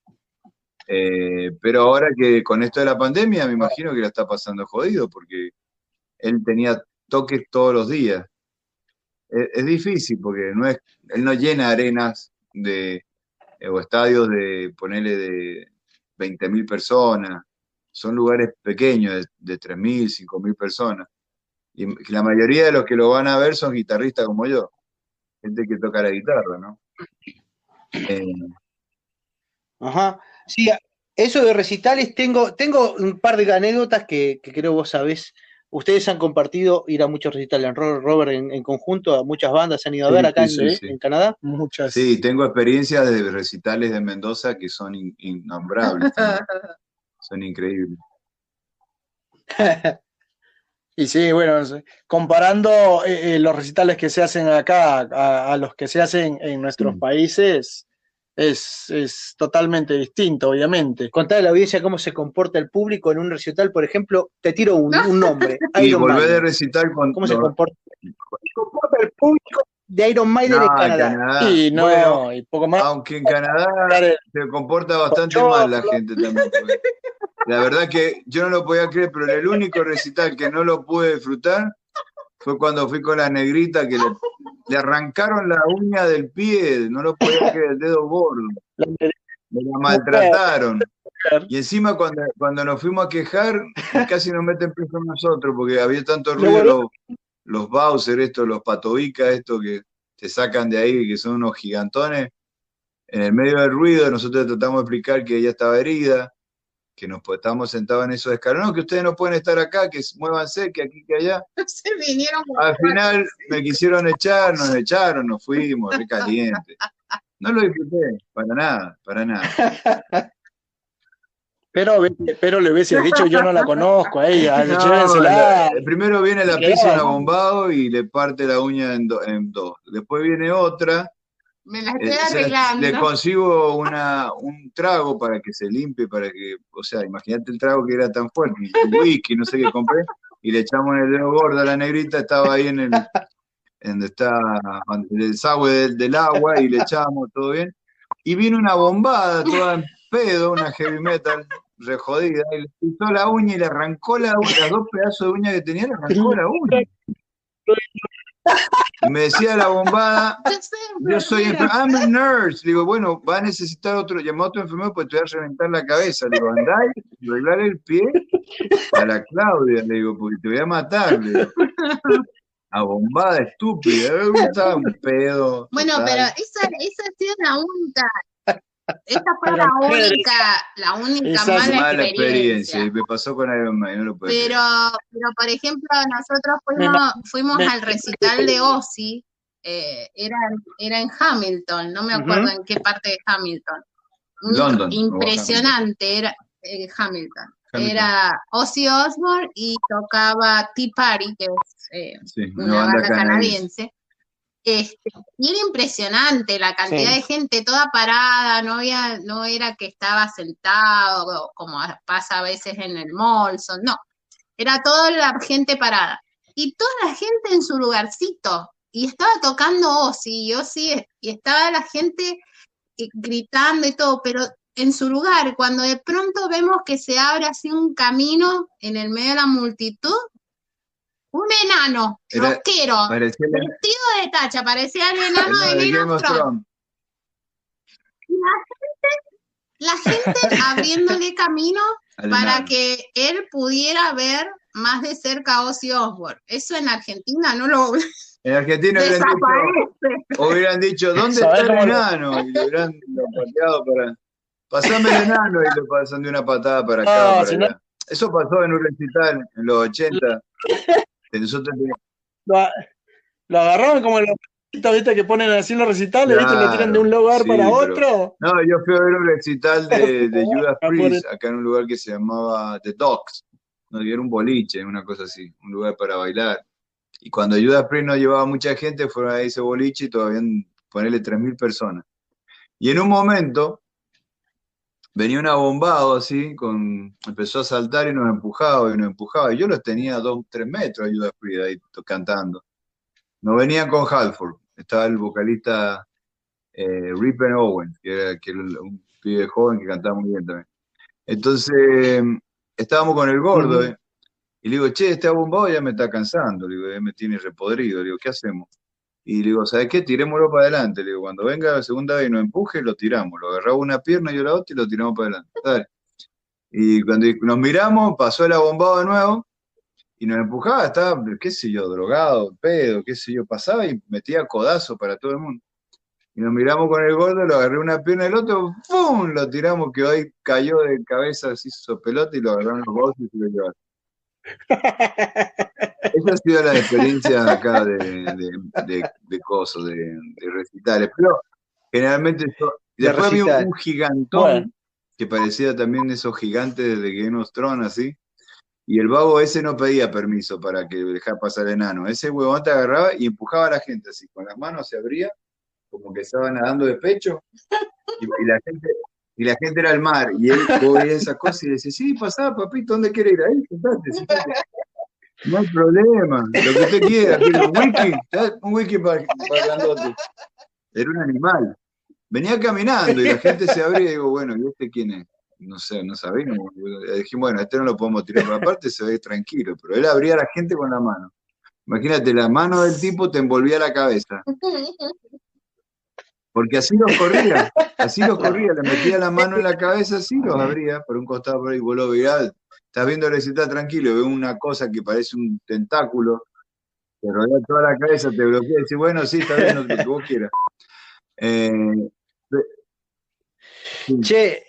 Eh, pero ahora que con esto de la pandemia, me imagino que la está pasando jodido, porque él tenía toques todos los días. Es, es difícil porque no es, él no llena arenas de, eh, o estadios de, ponerle de 20.000 personas. Son lugares pequeños, de, de 3.000, 5.000 personas. Y la mayoría de los que lo van a ver son guitarristas como yo. Gente que toca la guitarra, ¿no? Eh, Ajá. Sí, eso de recitales, tengo, tengo un par de anécdotas que, que creo vos sabés. Ustedes han compartido ir a muchos recitales, Ro- Robert en, en conjunto, a muchas bandas se han ido a Sí, ver acá sí, en, sí, en Canadá. Muchas. sí, tengo experiencias de recitales de Mendoza que son in- innombrables. Son increíbles. Y sí, bueno, comparando eh, eh, los recitales que se hacen acá a, a los que se hacen en nuestros Mm. países, es, es totalmente distinto, obviamente. Contar a la audiencia cómo se comporta el público en un recital, por ejemplo, te tiro un, un nombre, Y volver de recitar con ¿Cómo se los- comporta, cómo se comporta el público de Iron Maiden No, en Canadá? Canadá. y no, Bueno, y poco más. aunque en Canadá se comporta bastante Yo- mal la gente también. La verdad que yo no lo podía creer, pero el único recital que no lo pude disfrutar fue cuando fui con la negrita que le, le arrancaron la uña del pie, no lo podía creer, el dedo gordo. la- Me la maltrataron. Y encima cuando, cuando nos fuimos a quejar, casi nos meten preso a nosotros, porque había tanto ruido, los, Bowser, estos, los Patovica, estos que te sacan de ahí, que son unos gigantones. En el medio del ruido, nosotros tratamos de explicar que ella estaba herida, que nos pues, estábamos sentados en esos escalones, no, que ustedes no pueden estar acá, que muévanse, que aquí, que allá. Se vinieron Al final me quisieron echar, nos echaron, nos fuimos, re caliente. No lo disfruté, para nada, para nada. pero, pero le hubiese dicho, yo no la conozco a ella, No, la- primero viene la ¿no? abombado y le parte la uña en, do- en dos. Después viene otra, Me la eh, estoy arreglando. le consigo una, un trago para que se limpie, para que, o sea, imagínate el trago que era tan fuerte, un whisky, no sé qué compré, y le echamos en el dedo gordo a la negrita, estaba ahí en el, en donde está en el desagüe del, del agua y le echamos todo bien. Y vino una bombada toda en pedo, una heavy metal re jodida, y le pisó la uña y le arrancó la uña, las dos pedazos de uña que tenía, le arrancó la uña. Y me decía la bombada, Yo soy enfermero, I'm a nurse. Le digo, bueno, va a necesitar otro, llamar a otro enfermero porque te va a reventar la cabeza. Le digo, andá y arreglar el pie a la Claudia, le digo, porque te voy a matar. Le digo. A bombada estúpida, eh, estaba un pedo. Bueno, total. pero esa, esa ha sido la única. Esa fue la única, la única esa es mala, mala experiencia. experiencia. Y me pasó con Iron Man, no lo puedo Pero, pero por ejemplo, nosotros fuimos, fuimos al recital de Ozzy, eh, era, era en Hamilton, no me acuerdo en qué parte de Hamilton. London, Impresionante, era eh, Hamilton. Hamilton. Era Ozzy Osbourne y tocaba Tea Party, que es eh, Sí, una banda canadiense. Este, y era impresionante la cantidad Sí. de gente toda parada, no había, no era que estaba sentado como pasa a veces en el Molson, no, era toda la gente parada. Y toda la gente en su lugarcito, y estaba tocando Ozzy, y Ozzy, y estaba la gente eh, gritando y todo, pero en su lugar, cuando de pronto vemos que se abre así un camino en el medio de la multitud, un enano, Era- rockero, Parecía la- vestido de tacha, parecía el enano no, de Game of Thrones. Thrones. La gente abriéndole camino Al para enano. que él pudiera ver más de cerca a Ozzy Osbourne. Eso en Argentina no lo En Argentina hubieran dicho, desaparece. hubieran dicho, ¿dónde ¿Sabés está el enano? Y le hubieran pateado para. Pasame el enano y le pasan de una patada para acá. No, para si no-. Eso pasó en un recital en los 80. Nosotros Lo, lo agarraron como los recitos, ¿viste? Que ponen así en los recitales, ¿viste? Lo tiran de un lugar sí, para pero- otro. No, yo fui a ver un recital de, de Judas Ah, Priest acá en un lugar que se llamaba The Docks. No, era un boliche, una cosa así, un lugar para bailar. Y cuando Judas Priest no llevaba mucha gente, fueron a ese boliche y todavía ponerle 3.000 personas. Y en un momento venía un abombado así, con, empezó a saltar y nos empujaba y nos empujaba. Y yo los tenía a dos, tres metros a Judas Priest ahí cantando. No venían con Halford, estaba el vocalista eh, Ripper Owen, que era, que era un pibe joven que cantaba muy bien también. Entonces, estábamos con el gordo, eh, Y le digo, che, este abombado ya me está cansando, le digo, ya me tiene repodrido, le digo, ¿qué hacemos? Y le digo, ¿sabes qué? Tirémoslo para adelante. Le digo, cuando venga la segunda vez y nos empuje, lo tiramos. Lo agarramos una pierna y yo la otra y lo tiramos para adelante. Dale. Y cuando nos miramos, pasó el abombado de nuevo y nos empujaba, estaba, qué sé yo, drogado, pedo, qué sé yo, pasaba y metía codazo para todo el mundo. Y nos miramos con el gordo, lo agarré una pierna del otro, ¡pum! Lo tiramos, que hoy cayó de cabeza, así hizo pelota y lo agarraron los bolsos y se lo llevaron. Esa ha sido la experiencia acá de, de, de, de cosas, de, de recitales. Pero generalmente yo, De después había un, recital. un gigantón Bueno. que parecía también esos gigantes de Game of Thrones, así. Y el vago ese no pedía permiso para que dejara pasar el enano. Ese huevón te agarraba y empujaba a la gente así, con las manos se abría, como que estaba nadando de pecho, y, y la gente, y la gente era el mar. Y él vos veías esas cosas y le decía, sí, pasá, papito, ¿dónde quiere ir? Ahí, sentate. No hay problema, lo que usted quiera, un wiki, un wiki para, para grandote. Era un animal. Venía caminando y la gente se abría y digo, bueno, ¿y este quién es? No sé, no sabíamos. Dije, bueno, este no lo podemos tirar por aparte, se ve tranquilo, pero él abría a la gente con la mano. Imagínate, la mano del tipo te envolvía la cabeza. Porque así los corría, así los corría, le metía la mano en la cabeza, así los abría por un costado por ahí, vos lo veías, estás viendo el recital tranquilo, ves una cosa que parece un tentáculo, te rodea toda la cabeza, te bloquea y dices, bueno, sí, está bien, lo que vos quieras. Eh. Che,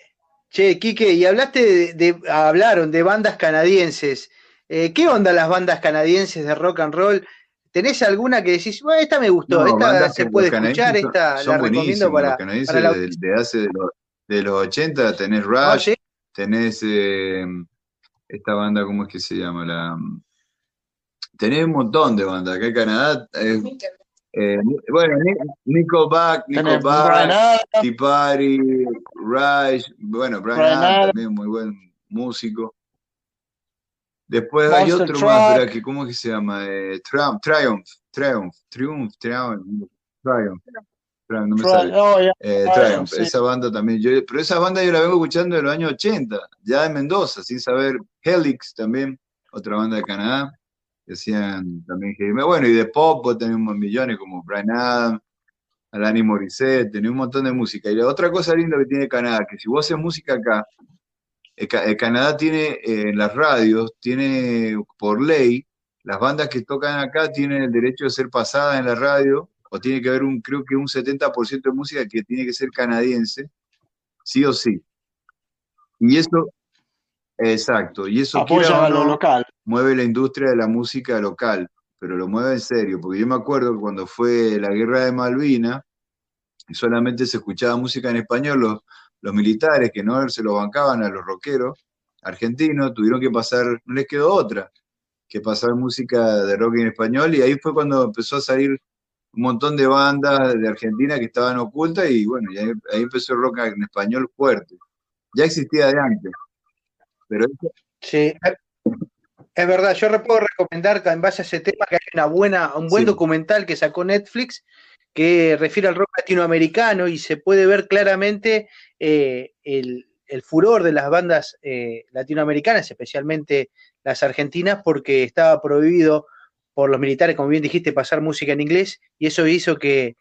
che, Quique, y hablaste de, de- hablaron de bandas canadienses. Eh, ¿qué onda las bandas canadienses de rock and roll? ¿Tenés alguna que decís, bueno, esta me gustó, No, esta se que puede escuchar, son- esta son la recomiendo buenísimos, para, los canadienses para la de, de hace de los, de los 80 tenés Ah, Rush, ¿sí? tenés eh, esta banda, ¿cómo es que se llama? La, tenés un montón de bandas. Acá en Canadá, eh, eh, bueno, Ni- Nickelback, Nickelback, Party, Rush, bueno, Brian Adams. también muy buen músico. Después hay Monster otro más, espera, que, ¿cómo es que se llama? Eh, Triumph, Triumph, Triumph, Triumph, Triumph, Triumph, Triumph, no me sale. oh, ya, Eh, Triumph, sí. esa banda también. Yo, pero esa banda yo la vengo escuchando de los años 80, ya en Mendoza, sin saber. Helix también, otra banda de Canadá, que hacían también. Bueno, y de pop pues, tenemos millones como Brian Adams, Alanis Morissette, tenía un montón de música. Y la otra cosa linda que tiene Canadá, que si vos haces música acá, Canadá tiene eh, en las radios, tiene por ley, las bandas que tocan acá tienen el derecho de ser pasadas en la radio, o tiene que haber un, creo que un 70% de música que tiene que ser canadiense, sí o sí. Y eso, exacto, y eso o a lo local. mueve la industria de la música local, pero lo mueve en serio, porque yo me acuerdo cuando fue la guerra de Malvinas, y solamente se escuchaba música en español, los, los militares que no se lo bancaban a los rockeros argentinos, tuvieron que pasar, no les quedó otra que pasar música de rock en español, y ahí fue cuando empezó a salir un montón de bandas de Argentina que estaban ocultas, y bueno, y ahí, ahí empezó el rock en español fuerte. Ya existía de antes, pero Sí, es verdad, yo re- puedo recomendar que en base a ese tema que hay una buena, un buen Sí. documental que sacó Netflix que refiere al rock latinoamericano y se puede ver claramente eh, el, furor de las bandas eh, latinoamericanas, especialmente las argentinas, porque estaba prohibido por los militares, como bien dijiste, pasar música en inglés, y eso hizo que,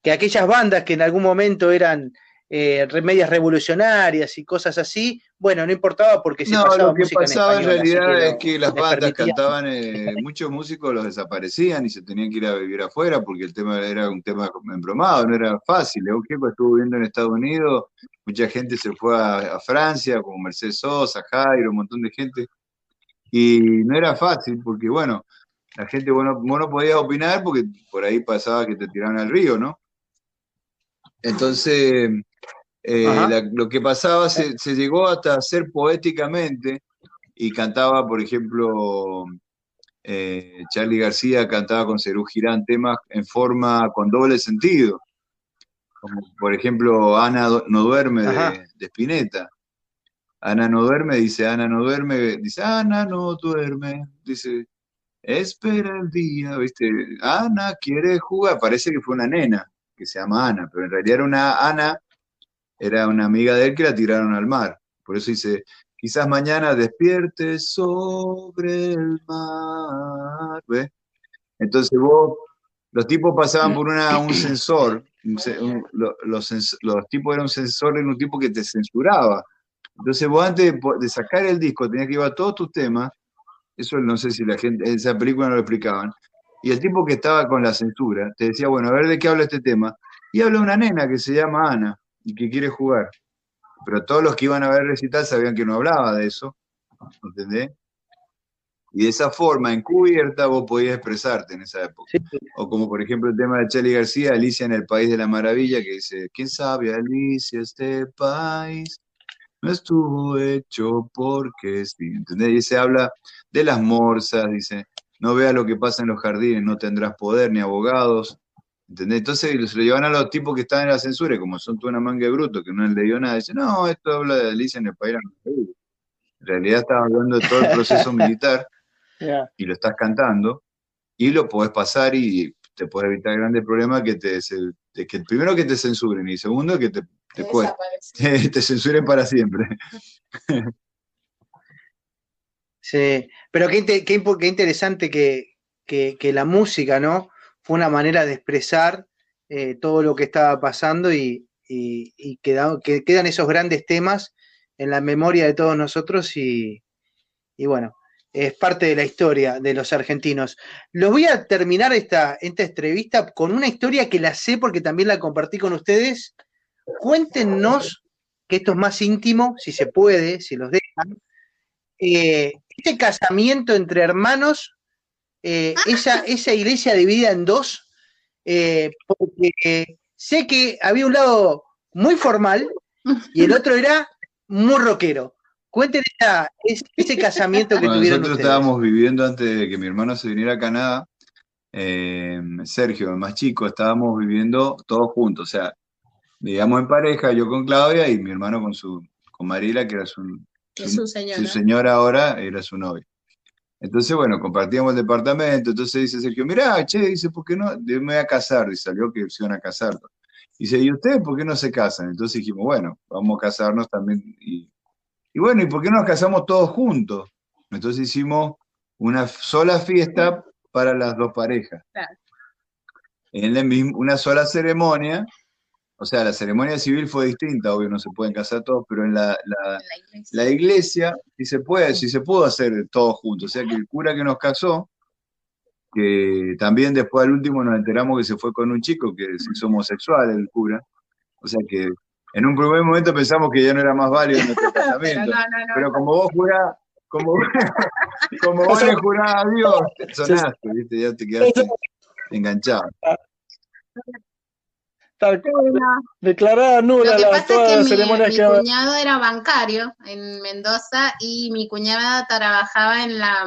que aquellas bandas que en algún momento eran eh, re- medias revolucionarias y cosas así, bueno, no importaba porque se No, pasaba lo que música pasaba en, español, realidad es que las bandas cantaban, eh, muchos músicos los desaparecían y se tenían que ir a vivir afuera porque el tema era un tema embromado, no era fácil. Eugenio estuvo viviendo en Estados Unidos, mucha gente se fue a, a Francia, como Mercedes Sosa, Jairo, un montón de gente, y no era fácil porque, bueno, la gente, bueno, vos no podías opinar porque por ahí pasaba que te tiraban al río, ¿no? Entonces, eh, la- lo que pasaba se, se llegó hasta hacer poéticamente y cantaba, por ejemplo, eh, Charlie García cantaba con Cerú Girán temas en forma con doble sentido, como por ejemplo Ana no duerme de, de Spinetta. Ana no duerme, dice Ana no duerme, dice Ana no duerme, dice espera el día, ¿viste? Ana quiere jugar, parece que fue una nena que se llama Ana, pero en realidad era una Ana, era una amiga de él que la tiraron al mar. Por eso dice, quizás mañana despiertes sobre el mar. Entonces vos, los tipos pasaban por una, un sensor, los, tipos eran un sensor, era un tipo que te censuraba. Entonces vos antes de, sacar el disco tenías que llevar todos tus temas, eso no sé si la gente, en esa película no lo explicaban, y el tipo que estaba con la censura te decía, bueno, a ver de qué habla este tema, y habla una nena que se llama Ana y que quiere jugar. Pero todos los que iban a ver el recital sabían que no hablaba de eso, ¿entendés? Y de esa forma, encubierta, vos podías expresarte en esa época. Sí. O como por ejemplo el tema de Charlie García, Alicia en el País de la Maravilla, que dice, ¿quién sabe, Alicia, este país no estuvo hecho porque sí? ¿Entendés? Y se habla de las morsas, dice, no veas lo que pasa en los jardines, no tendrás poder ni abogados. ¿Entendés? Entonces se lo llevan a los tipos que están en la censura, y como son toda una manga de bruto, que no han leído nada, dicen, no, esto habla de Alicia en el País. En realidad estaba hablando de todo el proceso militar y lo estás cantando y lo podés pasar y te puede evitar grandes problemas que te que primero que te censuren y segundo que te, te, censuren para siempre. Sí, pero qué, qué qué interesante que, que- que la música, ¿no? Fue una manera de expresar eh, todo lo que estaba pasando y, que quedan esos grandes temas en la memoria de todos nosotros y, bueno, es parte de la historia de los argentinos. Los voy a terminar esta, esta entrevista con una historia que la sé porque también la compartí con ustedes. Cuéntenos, que esto es más íntimo, si se puede, si los dejan, eh, este casamiento entre hermanos, eh, esa, esa iglesia dividida en dos, eh, porque sé que había un lado muy formal y el otro era muy rockero. Cuenten esa- ese, casamiento que Bueno, tuvieron nosotros ustedes. estábamos viviendo antes de que mi hermano se viniera a Canadá, eh, Sergio, el más chico, estábamos viviendo todos juntos, o sea, vivíamos en pareja, yo con Claudia y mi hermano con su, con Marila, que era su, su señora. su señora ahora era su novia. Entonces, bueno, compartíamos el departamento, entonces dice Sergio, mirá, che, dice, ¿por qué no? Me voy a casar, y salió que se iban a casar. Dice, ¿y ustedes por qué no se casan? Entonces dijimos, bueno, vamos a casarnos también. Y, y bueno, ¿y por qué no nos casamos todos juntos? Entonces hicimos una sola fiesta para las dos parejas. Claro. En el mismo, una sola ceremonia, o sea, la ceremonia civil fue distinta, obvio, no se pueden casar todos, pero en la, la- iglesia. la iglesia, si se puede, si se pudo hacer todos juntos. O sea que el cura que nos casó, que también después al último nos enteramos que se fue con un chico que se hizo homosexual, el cura. O sea que en un primer momento pensamos que ya no era más válido nuestro Pero casamiento. no, no, no. Pero como vos jurás, como, como vos le jurás a Dios, te sonaste, ¿viste? Ya te quedaste enganchado. Tal cual, declarada Lo nula que la- pasa es que mi, mi que cuñado era bancario en Mendoza y mi cuñada trabajaba en la,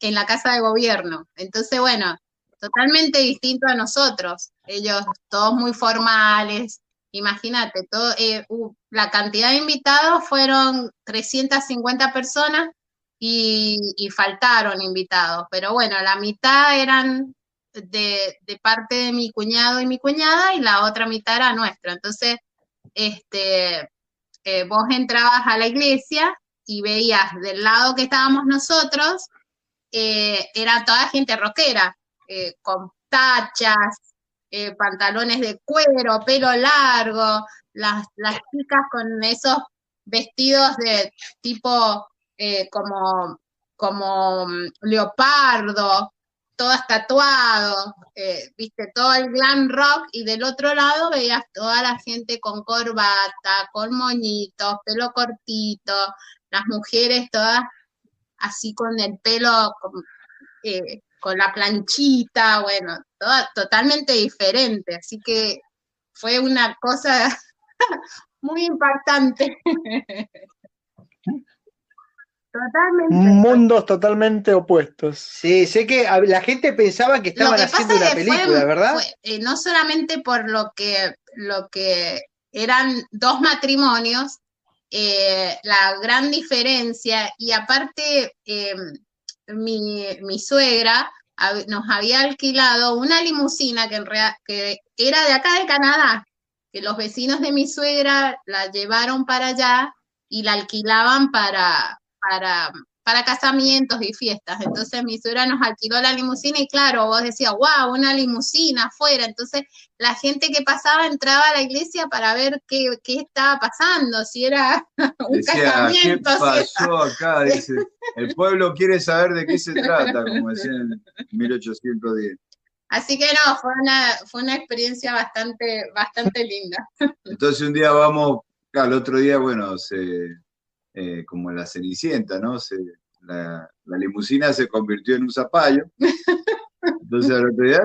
en la casa de gobierno. Entonces, bueno, totalmente distinto a nosotros. Ellos todos muy formales. Imagínate, todo, eh, uh, la cantidad de invitados fueron 350 personas y, y faltaron invitados. Pero bueno, la mitad eran de, de parte de mi cuñado y mi cuñada y la otra mitad era nuestra. Entonces, este, eh, vos entrabas a la iglesia y veías del lado que estábamos nosotros, eh, era toda gente rockera, eh, con tachas, pantalones de cuero, pelo largo, las, las chicas con esos vestidos de tipo como, como mm, leopardo, todas tatuados, eh, viste, todo el glam rock, y del otro lado veías toda la gente con corbata, con moñitos, pelo cortito, las mujeres todas así con el pelo, con, eh, con la planchita, bueno, toda, totalmente diferente, así que fue una cosa muy impactante. Totalmente. mundos totalmente opuestos. Sí, sé que la gente pensaba que estaban que haciendo una fue- película, ¿verdad? fue, eh, no solamente por lo que, lo que eran dos matrimonios, eh, la gran diferencia, y aparte eh, mi, mi suegra hab- nos había alquilado una limusina que, en rea- que era de acá de Canadá, que los vecinos de mi suegra la llevaron para allá y la alquilaban para, para, para casamientos y fiestas. Entonces mi suegra nos alquiló la limusina y claro, vos decías, wow, una limusina afuera. Entonces la gente que pasaba entraba a la iglesia para ver qué, qué estaba pasando, si era un Decía, ¿qué casamiento. si era- pasó acá? Dice, el pueblo quiere saber de qué se trata, como decían en 1810. Así que no, fue una, fue una experiencia bastante, bastante linda. Entonces un día vamos, el otro día, bueno, se, eh, como la cenicienta, ¿no? Se, la, la limusina se convirtió en un zapallo. Entonces al otro día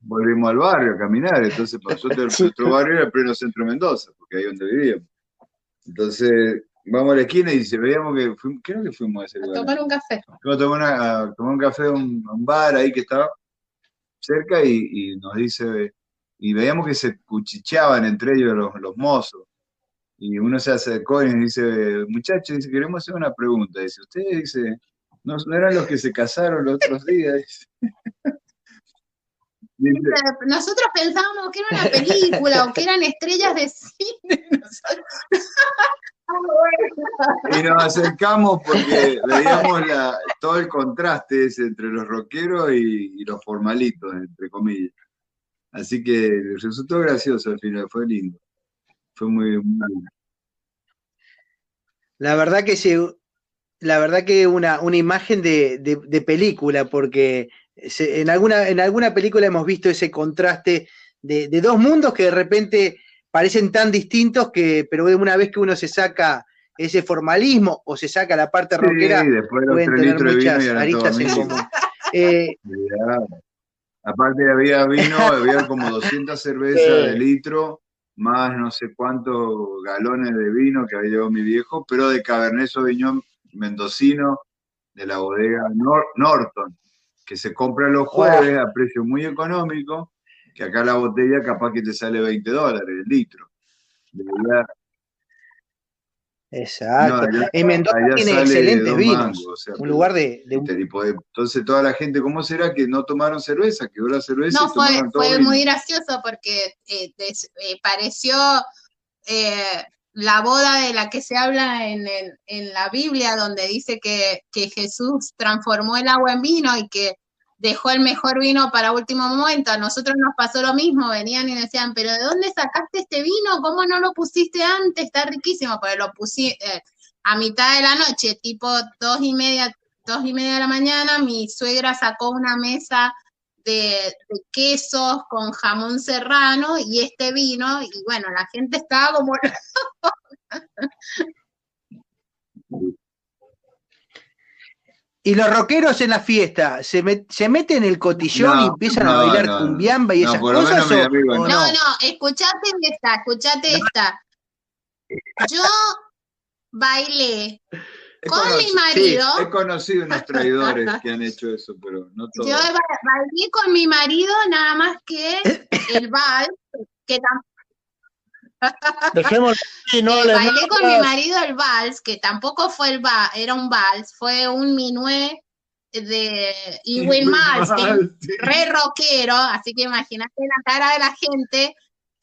volvimos al barrio a caminar. Entonces para nosotros nuestro barrio era el pleno centro de Mendoza, porque ahí es donde vivíamos. Entonces vamos a la esquina y se veíamos que, fuimos, creo que fuimos a ese A lugar. tomar un café. Fuimos a tomar, una- a tomar un café a un, a un bar ahí que estaba cerca y, y nos dice, y veíamos que se cuchicheaban entre ellos los, los mozos. Y uno se acercó y dice, muchachos, dice, queremos hacer una pregunta. Dice, ustedes, dice, no, no eran los que se casaron los otros días. Dice. Nosotros pensábamos que era una película o que eran estrellas de cine. Y nos acercamos porque veíamos la- todo el contraste ese entre los rockeros y, y los formalitos, entre comillas. Así que resultó gracioso al final, fue lindo. Fue muy, La verdad que sí, la verdad que una, una imagen de, de- de película, porque se- en, alguna, en alguna película hemos visto ese contraste de, de dos mundos que de repente parecen tan distintos que, pero una vez que uno se saca ese formalismo o se saca la parte rockera, Sí, pueden tener muchas aristas en común. Eh. Aparte había vino, había como 200 cervezas de litro, más no sé cuántos galones de vino que había llevado mi viejo, pero de Cabernet Sauvignon mendocino de la bodega Nor- Norton, que se compra los jueves a precio muy económico, que acá la botella capaz que te sale 20 dólares el litro. De verdad, exacto. no, allá- en Mendoza tiene excelentes vinos, mangos, o sea, un lugar de, de un- Este tipo de- entonces toda la gente, ¿cómo será que no tomaron cerveza? Quedó la cerveza No, y fue, todo fue vino. muy gracioso porque eh, des- eh, pareció eh, la boda de la que se habla en, el- en la Biblia, donde dice que, que Jesús transformó el agua en vino y que dejó el mejor vino para último momento. A nosotros nos pasó lo mismo, venían y decían, pero ¿de dónde sacaste este vino? ¿Cómo no lo pusiste antes? Está riquísimo, pero lo puse eh, a mitad de la noche, tipo dos y media, dos y media de la mañana, mi suegra sacó una mesa de, de quesos con jamón serrano y este vino, y bueno, la gente estaba como Y los rockeros en la fiesta, ¿se, met- se meten en el cotillón No, y empiezan a bailar no, cumbiamba y no, esas cosas? o- amigo o no. No, no, escuchate esta, escuchate esta. Yo bailé con mi marido, He conocido unos traidores que han hecho eso, pero no todos. yo ba- bailé con mi marido nada más que el vals, que tam- Dejémoslo así, no bailé con mi marido el vals, que tampoco fue el vals, era un vals, fue un minué de Ewen Malmsteen, re rockero, así que imagínate la cara de la gente.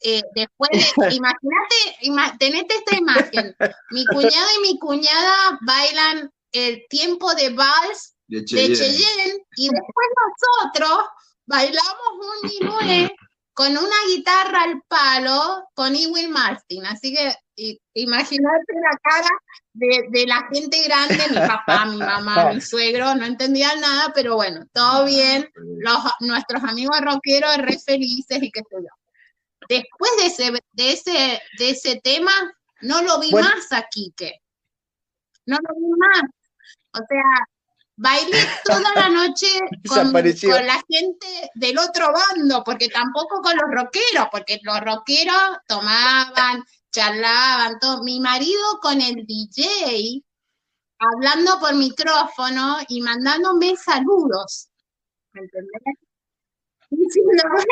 eh, después de, imagínate, ima- tenete esta imagen. Mi cuñado y mi cuñada bailan el tiempo de vals De de Cheyenne. Cheyenne y después nosotros bailamos un minué con una guitarra al palo con Ewen Martin. Así que imagínate la cara de, de la gente grande, mi papá, mi mamá, mi suegro, no entendían nada, pero bueno, todo bien. Los, nuestros amigos rockeros re felices y qué sé yo. Después de ese, de ese, de ese tema, no lo vi Bueno. más a Quique. No lo vi más. O sea, bailé toda la noche con, con la gente del otro bando, porque tampoco con los rockeros, porque los rockeros tomaban, charlaban, todo. Mi marido con el DJ, hablando por micrófono y mandándome saludos. ¿Me entendés? Diciéndome,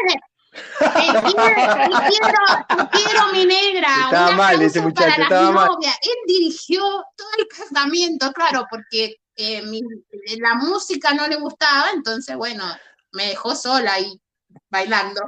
te quiero, te quiero, te quiero, mi negra. Estaba mal ese muchacho, para estaba mal. novia. Él dirigió todo el casamiento, claro, porque eh, mi- la música no le gustaba, entonces, bueno, me dejó sola ahí bailando.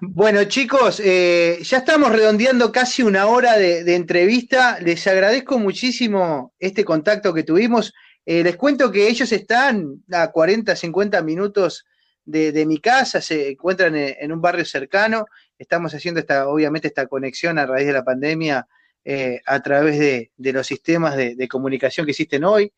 Bueno, chicos, eh, ya estamos redondeando casi una hora de, entrevista. Les agradezco muchísimo este contacto que tuvimos. Eh, les cuento que ellos están a 40, 50 minutos de, de mi casa, se encuentran en, en un barrio cercano. Estamos haciendo esta, obviamente, esta conexión a raíz de la pandemia eh, a través de, de los sistemas de, de comunicación que existen hoy.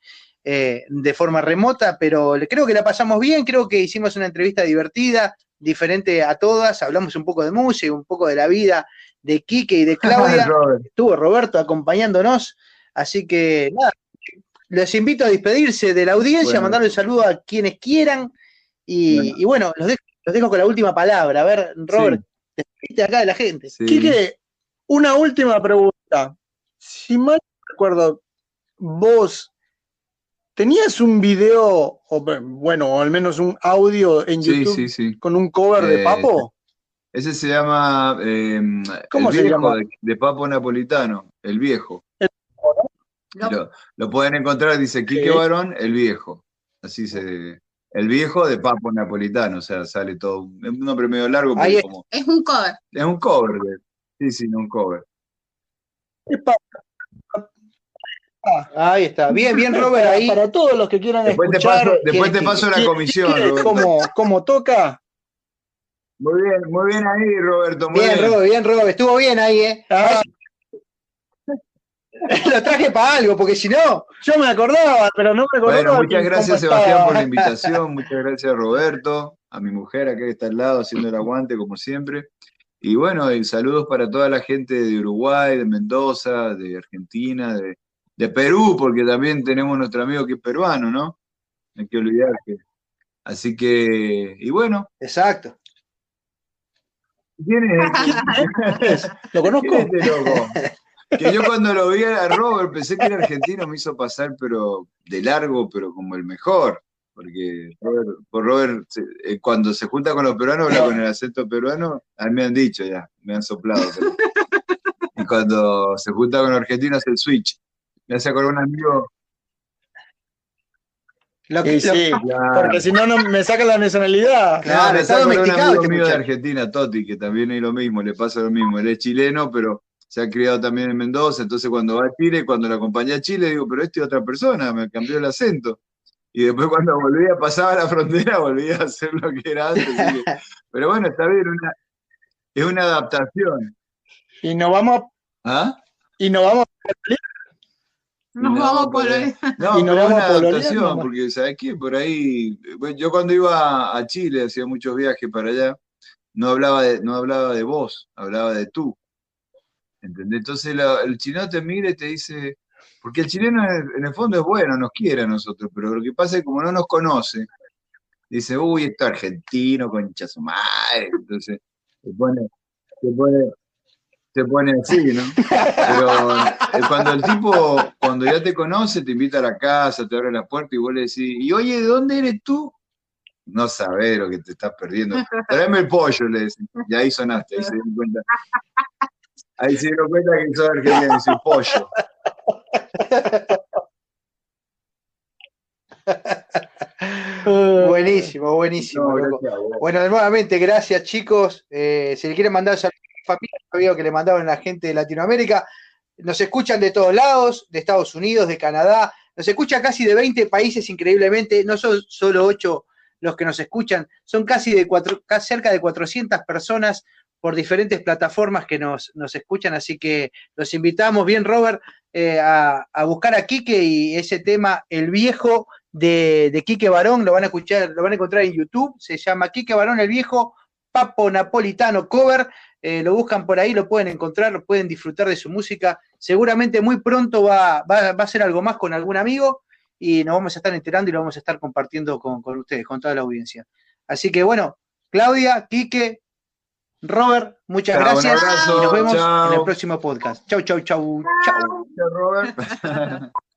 eh, de forma remota, pero creo que la pasamos bien, creo que hicimos una entrevista divertida, diferente a todas, hablamos un poco de música, un poco de la vida de Quique y de Claudia, Robert. estuvo Roberto acompañándonos, así que nada, les invito a despedirse de la audiencia, Bueno. mandarle un saludo a quienes quieran, y Bueno. y bueno, los, dejo, los dejo con la última palabra, a ver, Robert, despedite acá de la gente. Sí. Quique, una última pregunta. Si mal no recuerdo, vos tenías un video, o bueno, o al menos un audio en Sí, YouTube sí, sí. con un cover de Eh, Papo. Ese se llama eh, ¿Cómo El se viejo llama? De, de Papo Napolitano, el viejo. Lo- Lo, lo pueden encontrar, dice Quique. Barón, el viejo. Así se. El viejo de Papo Napolitano, o sea, sale todo. Es un nombre medio largo, Ahí como. Es un cover. Es un cover. Sí, sí, no, un cover. Ahí está, bien, bien Robert ahí. Para todos los que quieran Después te escuchar paso, después te paso la comisión, Roberto. cómo, cómo toca. Muy bien, muy bien ahí, Roberto. Muy Bien, bien. Robert, bien, Robert, estuvo bien ahí, ¿eh? Ah, Lo traje para algo, porque si no, yo me acordaba, pero no me acordaba. Bueno, muchas que- gracias, Sebastián, por la invitación. Muchas gracias, Roberto. A mi mujer acá que está al lado haciendo el aguante, como siempre. Y bueno, y saludos para toda la gente de Uruguay, de Mendoza, de Argentina, de, de Perú, porque también tenemos nuestro amigo que es peruano, ¿no? No hay que olvidar que. Así que, y bueno, exacto. ¿quién es? ¿Lo conozco? ¿Quién es este loco? Que yo cuando lo vi a Robert pensé que era argentino, me hizo pasar, pero de largo, pero como el mejor. Porque Robert, por Robert, eh, cuando se junta con los peruanos, habla con el acento peruano, a mí me han dicho ya, me han soplado. pero- Y cuando se junta con los argentinos, hace el switch. Me hace acordar un amigo. Lo que, Sí, lo- sí, Claro, porque si no, no me saca la nacionalidad. Claro, me está hace acordar un domesticado amigo este mío de. Argentina, Toti, que también es lo mismo, le pasa lo mismo. Él es chileno, pero se ha criado también en Mendoza, entonces cuando va a Chile, cuando lo acompañé a Chile, digo, pero este es otra persona, me cambió el acento. Y después cuando volvía, pasaba la frontera, volvía a hacer lo que era antes. que- pero bueno, está bien, una- es una adaptación. Y nos vamos, ¿Ah? y nos vamos Nos No, vamos por el- No, Y nos pero es vamos una adaptación, ¿no? porque ¿sabes qué? Por ahí, bueno, yo cuando iba a Chile, hacía muchos viajes para allá, no hablaba de, no hablaba de vos, hablaba de tú. ¿Entendés? Entonces la- el chileno te mira y te dice, porque el chileno en el, fondo es bueno, nos quiere a nosotros, pero lo que pasa es que como no nos conoce, dice, uy, esto es argentino, concha su madre. Entonces se pone, se pone, se pone así, ¿no? Pero eh, cuando el tipo, cuando ya te conoce, te invita a la casa, te abre la puerta y vos le decís, y oye, ¿de dónde eres tú? No sabés lo que te estás perdiendo. Tráeme el pollo, le decís. Y ahí sonaste, ahí se dieron cuenta. Ahí se dieron cuenta que sos argentino, dice pollo. Buenísimo, buenísimo. No. Bueno, nuevamente, gracias chicos. Eh, si le quieren mandar saludos a mi familia, veo que le mandaron a la gente de Latinoamérica. Nos escuchan de todos lados, de Estados Unidos, de Canadá. Nos escucha casi de 20 países increíblemente. No son solo 8 los que nos escuchan, son casi de cuatro, cerca de 400 personas por diferentes plataformas que nos, nos escuchan. Así que los invitamos, bien Robert, eh, a, a buscar a Quique y ese tema, El Viejo, de, de Quique Barón, lo van a escuchar, lo van a encontrar en YouTube, se llama Quique Barón el Viejo, Papo Napolitano Cover, eh, lo buscan por ahí, lo pueden encontrar, lo pueden disfrutar de su música, seguramente muy pronto va, va, va a ser algo más con algún amigo y nos vamos a estar enterando y lo vamos a estar compartiendo con, con ustedes, con toda la audiencia. Así que bueno, Claudia, Quique, Robert, muchas Chao, gracias abrazo, y nos vemos chao. en el próximo podcast. Chau, chau, chau, chau. Robert.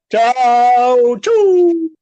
Chao, chu.